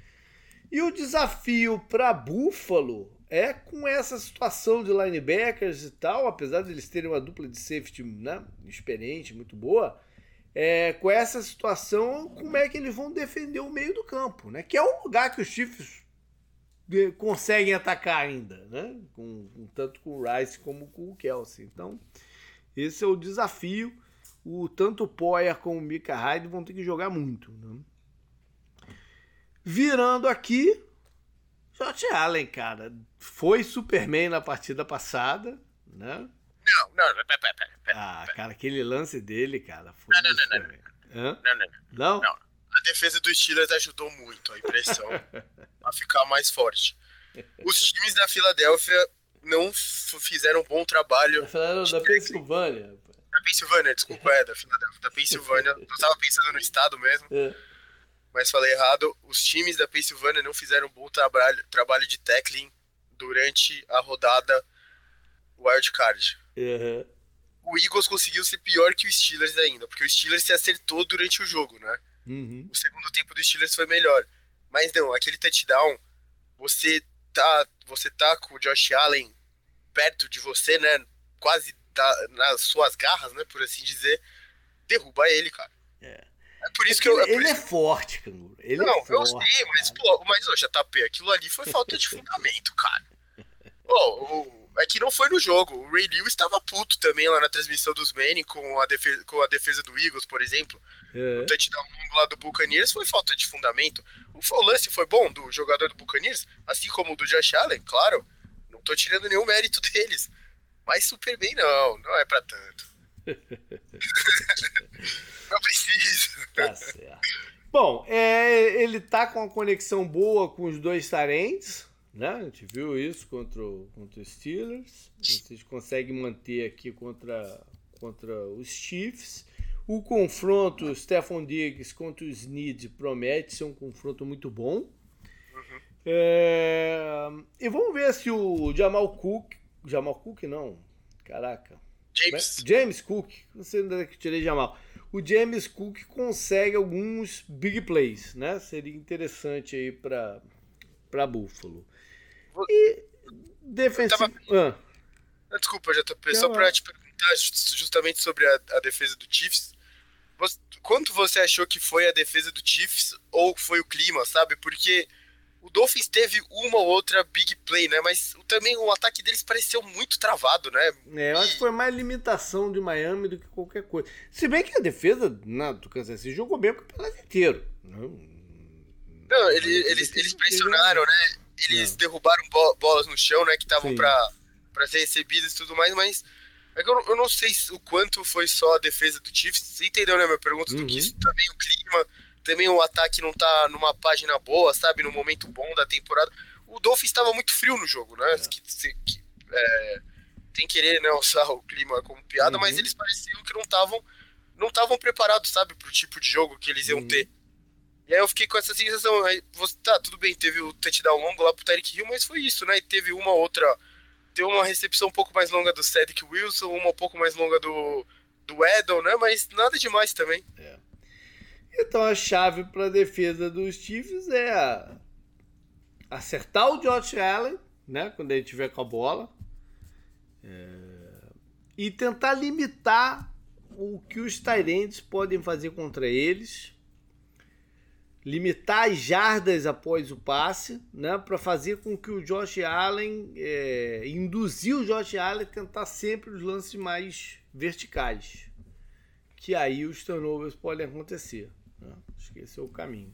S1: E o desafio para Buffalo é com essa situação de linebackers e tal, apesar de eles terem uma dupla de safety né, experiente, muito boa. É, com essa situação, como é que eles vão defender o meio do campo, né? Que é o lugar que os Chiefs conseguem atacar ainda, né? Com, com, tanto com o Rice como com o Kelsey. Então, esse é o desafio. O, tanto o Poyer como o Mika Hyde vão ter que jogar muito. Né? Virando aqui, Josh Allen, cara, foi Superman na partida passada, né?
S2: Não, não, não, pera,
S1: pera, pera, Ah, cara, aquele lance dele, cara, foi. Não, não, não, não,
S2: não. Não, não, não. A defesa dos Steelers ajudou muito a impressão a ficar mais forte. Os times da Filadélfia não fizeram um bom trabalho.
S1: Falaram da Pensilvânia.
S2: Da Pensilvânia, desculpa, é, da Filadélfia. Da Pensilvânia. Eu tava pensando no estado mesmo. É. Mas falei errado. Os times da Pensilvânia não fizeram um bom trabalho, trabalho de tackling durante a rodada wildcard.
S1: Uhum.
S2: O Eagles conseguiu ser pior que o Steelers ainda, porque o Steelers se acertou durante o jogo, né?
S1: Uhum.
S2: O segundo tempo do Steelers foi melhor. Mas não, aquele touchdown, você tá, você tá com o Josh Allen perto de você, né? Quase tá nas suas garras, né? Por assim dizer. Derruba ele, cara.
S1: É.
S2: É por isso
S1: é
S2: que eu.
S1: Ele, é, ele é forte, canguru. Ele
S2: não,
S1: é forte,
S2: eu sei, mas, pô, mas, ô, JP, aquilo ali foi falta de fundamento, cara. Pô, o, é que não foi no jogo. O Ray Lewis estava puto também lá na transmissão dos Manning com a defesa, com a defesa do Eagles, por exemplo. É. O touchdown longo lá do Buccaneers foi falta de fundamento. O lance foi bom do jogador do Buccaneers, assim como o do Josh Allen, claro. Não tô tirando nenhum mérito deles. Mas super bem não, não é para tanto. não precisa.
S1: Tá certo. Bom, é, ele tá com uma conexão boa com os dois tarentes, né? A gente viu isso contra, o, contra os Steelers. Vocês conseguem manter aqui contra, contra os Chiefs. O confronto Stephon Diggs contra os Snead promete ser um confronto muito bom. Uhum. É... E vamos ver se o Jamal Cook. Jamal Cook não. Caraca.
S2: James.
S1: James Cook. Não sei onde é que tirei Jamal. O James Cook consegue alguns big plays, né? Seria interessante aí para para Buffalo. E defensivo.
S2: Tava... Ah. Desculpa, já tô só para te perguntar justamente sobre a, a defesa do Chiefs. quanto você achou que foi a defesa do Chiefs ou foi o clima, sabe? Porque o Dolphins teve uma ou outra big play, né? Mas também o ataque deles pareceu muito travado, né?
S1: É, eu acho que foi mais limitação de Miami do que qualquer coisa. Se bem que a defesa na, do Kansas City jogou bem o campeonato inteiro. Não,
S2: não ele, eles, eles pressionaram, né? Eles derrubaram bolas no chão, né? Que estavam para ser recebidas e tudo mais, mas é que eu, eu, não sei o quanto foi só a defesa do Chiefs. Você entendeu, né? Minha pergunta uhum. do que isso também o clima também o ataque não tá numa página boa, sabe? No momento bom da temporada. O Dolphins estava muito frio no jogo, né? É. Que, que, é, tem querer né, usar o clima como piada, uhum. mas eles pareciam que não estavam não estavam preparados, sabe, pro tipo de jogo que eles iam uhum. ter. E aí eu fiquei com essa sensação, aí, você, tá, tudo bem, teve o touchdown longo lá pro Tyreek Hill, mas foi isso, né? E teve uma outra, teve uma recepção um pouco mais longa do Cedric Wilson, uma um pouco mais longa do, do Edel, né? Mas nada demais também.
S1: É. Então a chave para a defesa dos Chiefs é acertar o Josh Allen, né, quando ele tiver com a bola, é, e tentar limitar o que os Tyrants podem fazer contra eles, limitar as jardas após o passe, né, para fazer com que o Josh Allen é, induzir o Josh Allen a tentar sempre os lances mais verticais, que aí os turnovers podem acontecer. Né? É o caminho.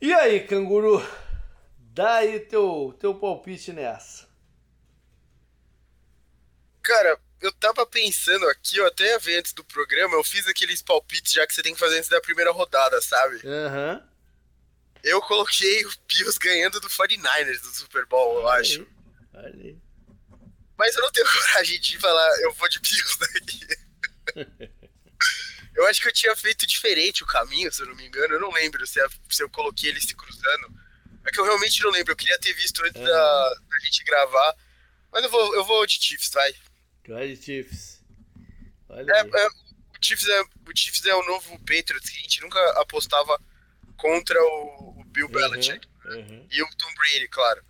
S1: E aí, canguru? Dá aí teu, teu palpite nessa.
S2: Cara, eu tava pensando aqui, eu até ia ver antes do programa, eu fiz aqueles palpites já que você tem que fazer antes da primeira rodada, sabe?
S1: Aham. Uhum.
S2: Eu coloquei o Bills ganhando do 49ers do Super Bowl, eu acho.
S1: Olha aí.
S2: Mas eu não tenho coragem de falar, eu vou de Bills daqui. Eu acho que eu tinha feito diferente o caminho, se eu não me engano. Eu não lembro se, eu coloquei eles se cruzando. É que eu realmente não lembro. Eu queria ter visto antes da, da, gente gravar. Mas eu vou, eu vou de Chiefs, vai.
S1: Vai de Chiefs.
S2: Olha é, é, o, Chiefs é, o Chiefs é o novo Patriots, que a gente nunca apostava contra o, o Bill uhum, Belichick. Uhum. E o Tom Brady, claro.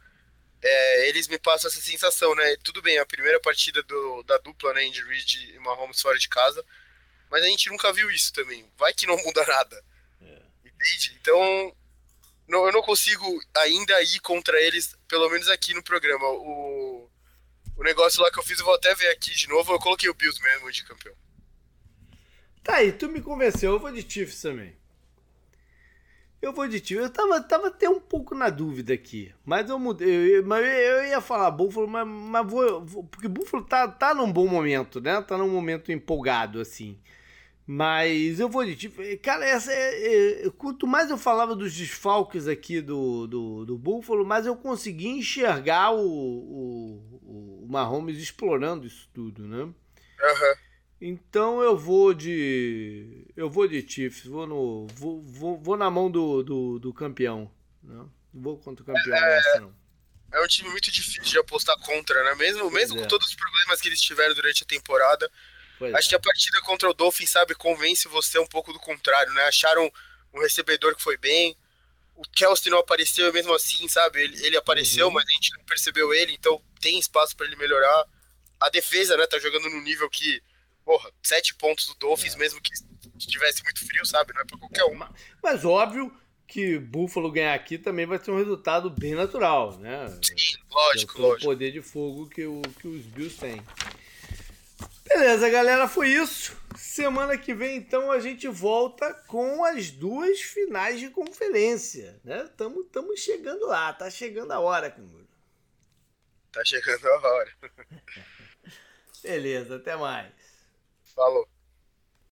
S2: É, eles me passam essa sensação, né? Tudo bem, a primeira partida do, da dupla, né? Andy Reid e Mahomes fora de casa mas a gente nunca viu isso também. Vai que não muda nada. É. Entende? Então, não, eu não consigo ainda ir contra eles, pelo menos aqui no programa. O, o negócio lá que eu fiz, eu vou até ver aqui de novo. Eu coloquei o Bills mesmo de campeão.
S1: Tá aí, tu me convenceu. Eu vou de Chiefs também. Eu vou de Chiefs. Eu tava, tava até um pouco na dúvida aqui. Mas eu mudei. Eu, mas eu ia falar Buffalo, mas, mas vou, vou. Porque Buffalo tá, tá num bom momento, né? Tá num momento empolgado, assim. Mas eu vou de tipo, cara, essa é, é, quanto mais eu falava dos desfalques aqui do, do, do Buffalo, mais eu consegui enxergar o, o Mahomes explorando isso tudo, né?
S2: Uhum.
S1: Então eu vou de. Eu vou de Chiefs, vou, no, vou, vou, vou na mão do, do, do campeão. Né? Não vou contra o campeão é, nessa, não.
S2: É um time muito difícil de apostar contra, né? Mesmo, mesmo é. com todos os problemas que eles tiveram durante a temporada Pois Acho é. que a partida contra o Dolphins, sabe, convence você um pouco do contrário, né? Acharam um recebedor que foi bem. O Kelsey não apareceu e mesmo assim, sabe? Ele, ele apareceu, uhum. mas a gente não percebeu ele, então tem espaço para ele melhorar. A defesa, né, tá jogando no nível que, porra, sete pontos do Dolphins, é. mesmo que tivesse muito frio, sabe? Não é pra qualquer um.
S1: Mas óbvio que Buffalo ganhar aqui também vai ser um resultado bem natural, né?
S2: Sim, lógico,
S1: Pelo
S2: lógico.
S1: poder de fogo que, o, que os Bills têm. Beleza, galera, foi isso. Semana que vem, então, a gente volta com as duas finais de conferência, né? Tamo, tamo chegando lá, tá chegando a hora, Canguru.
S2: Tá chegando a hora.
S1: Beleza, até mais.
S2: Falou.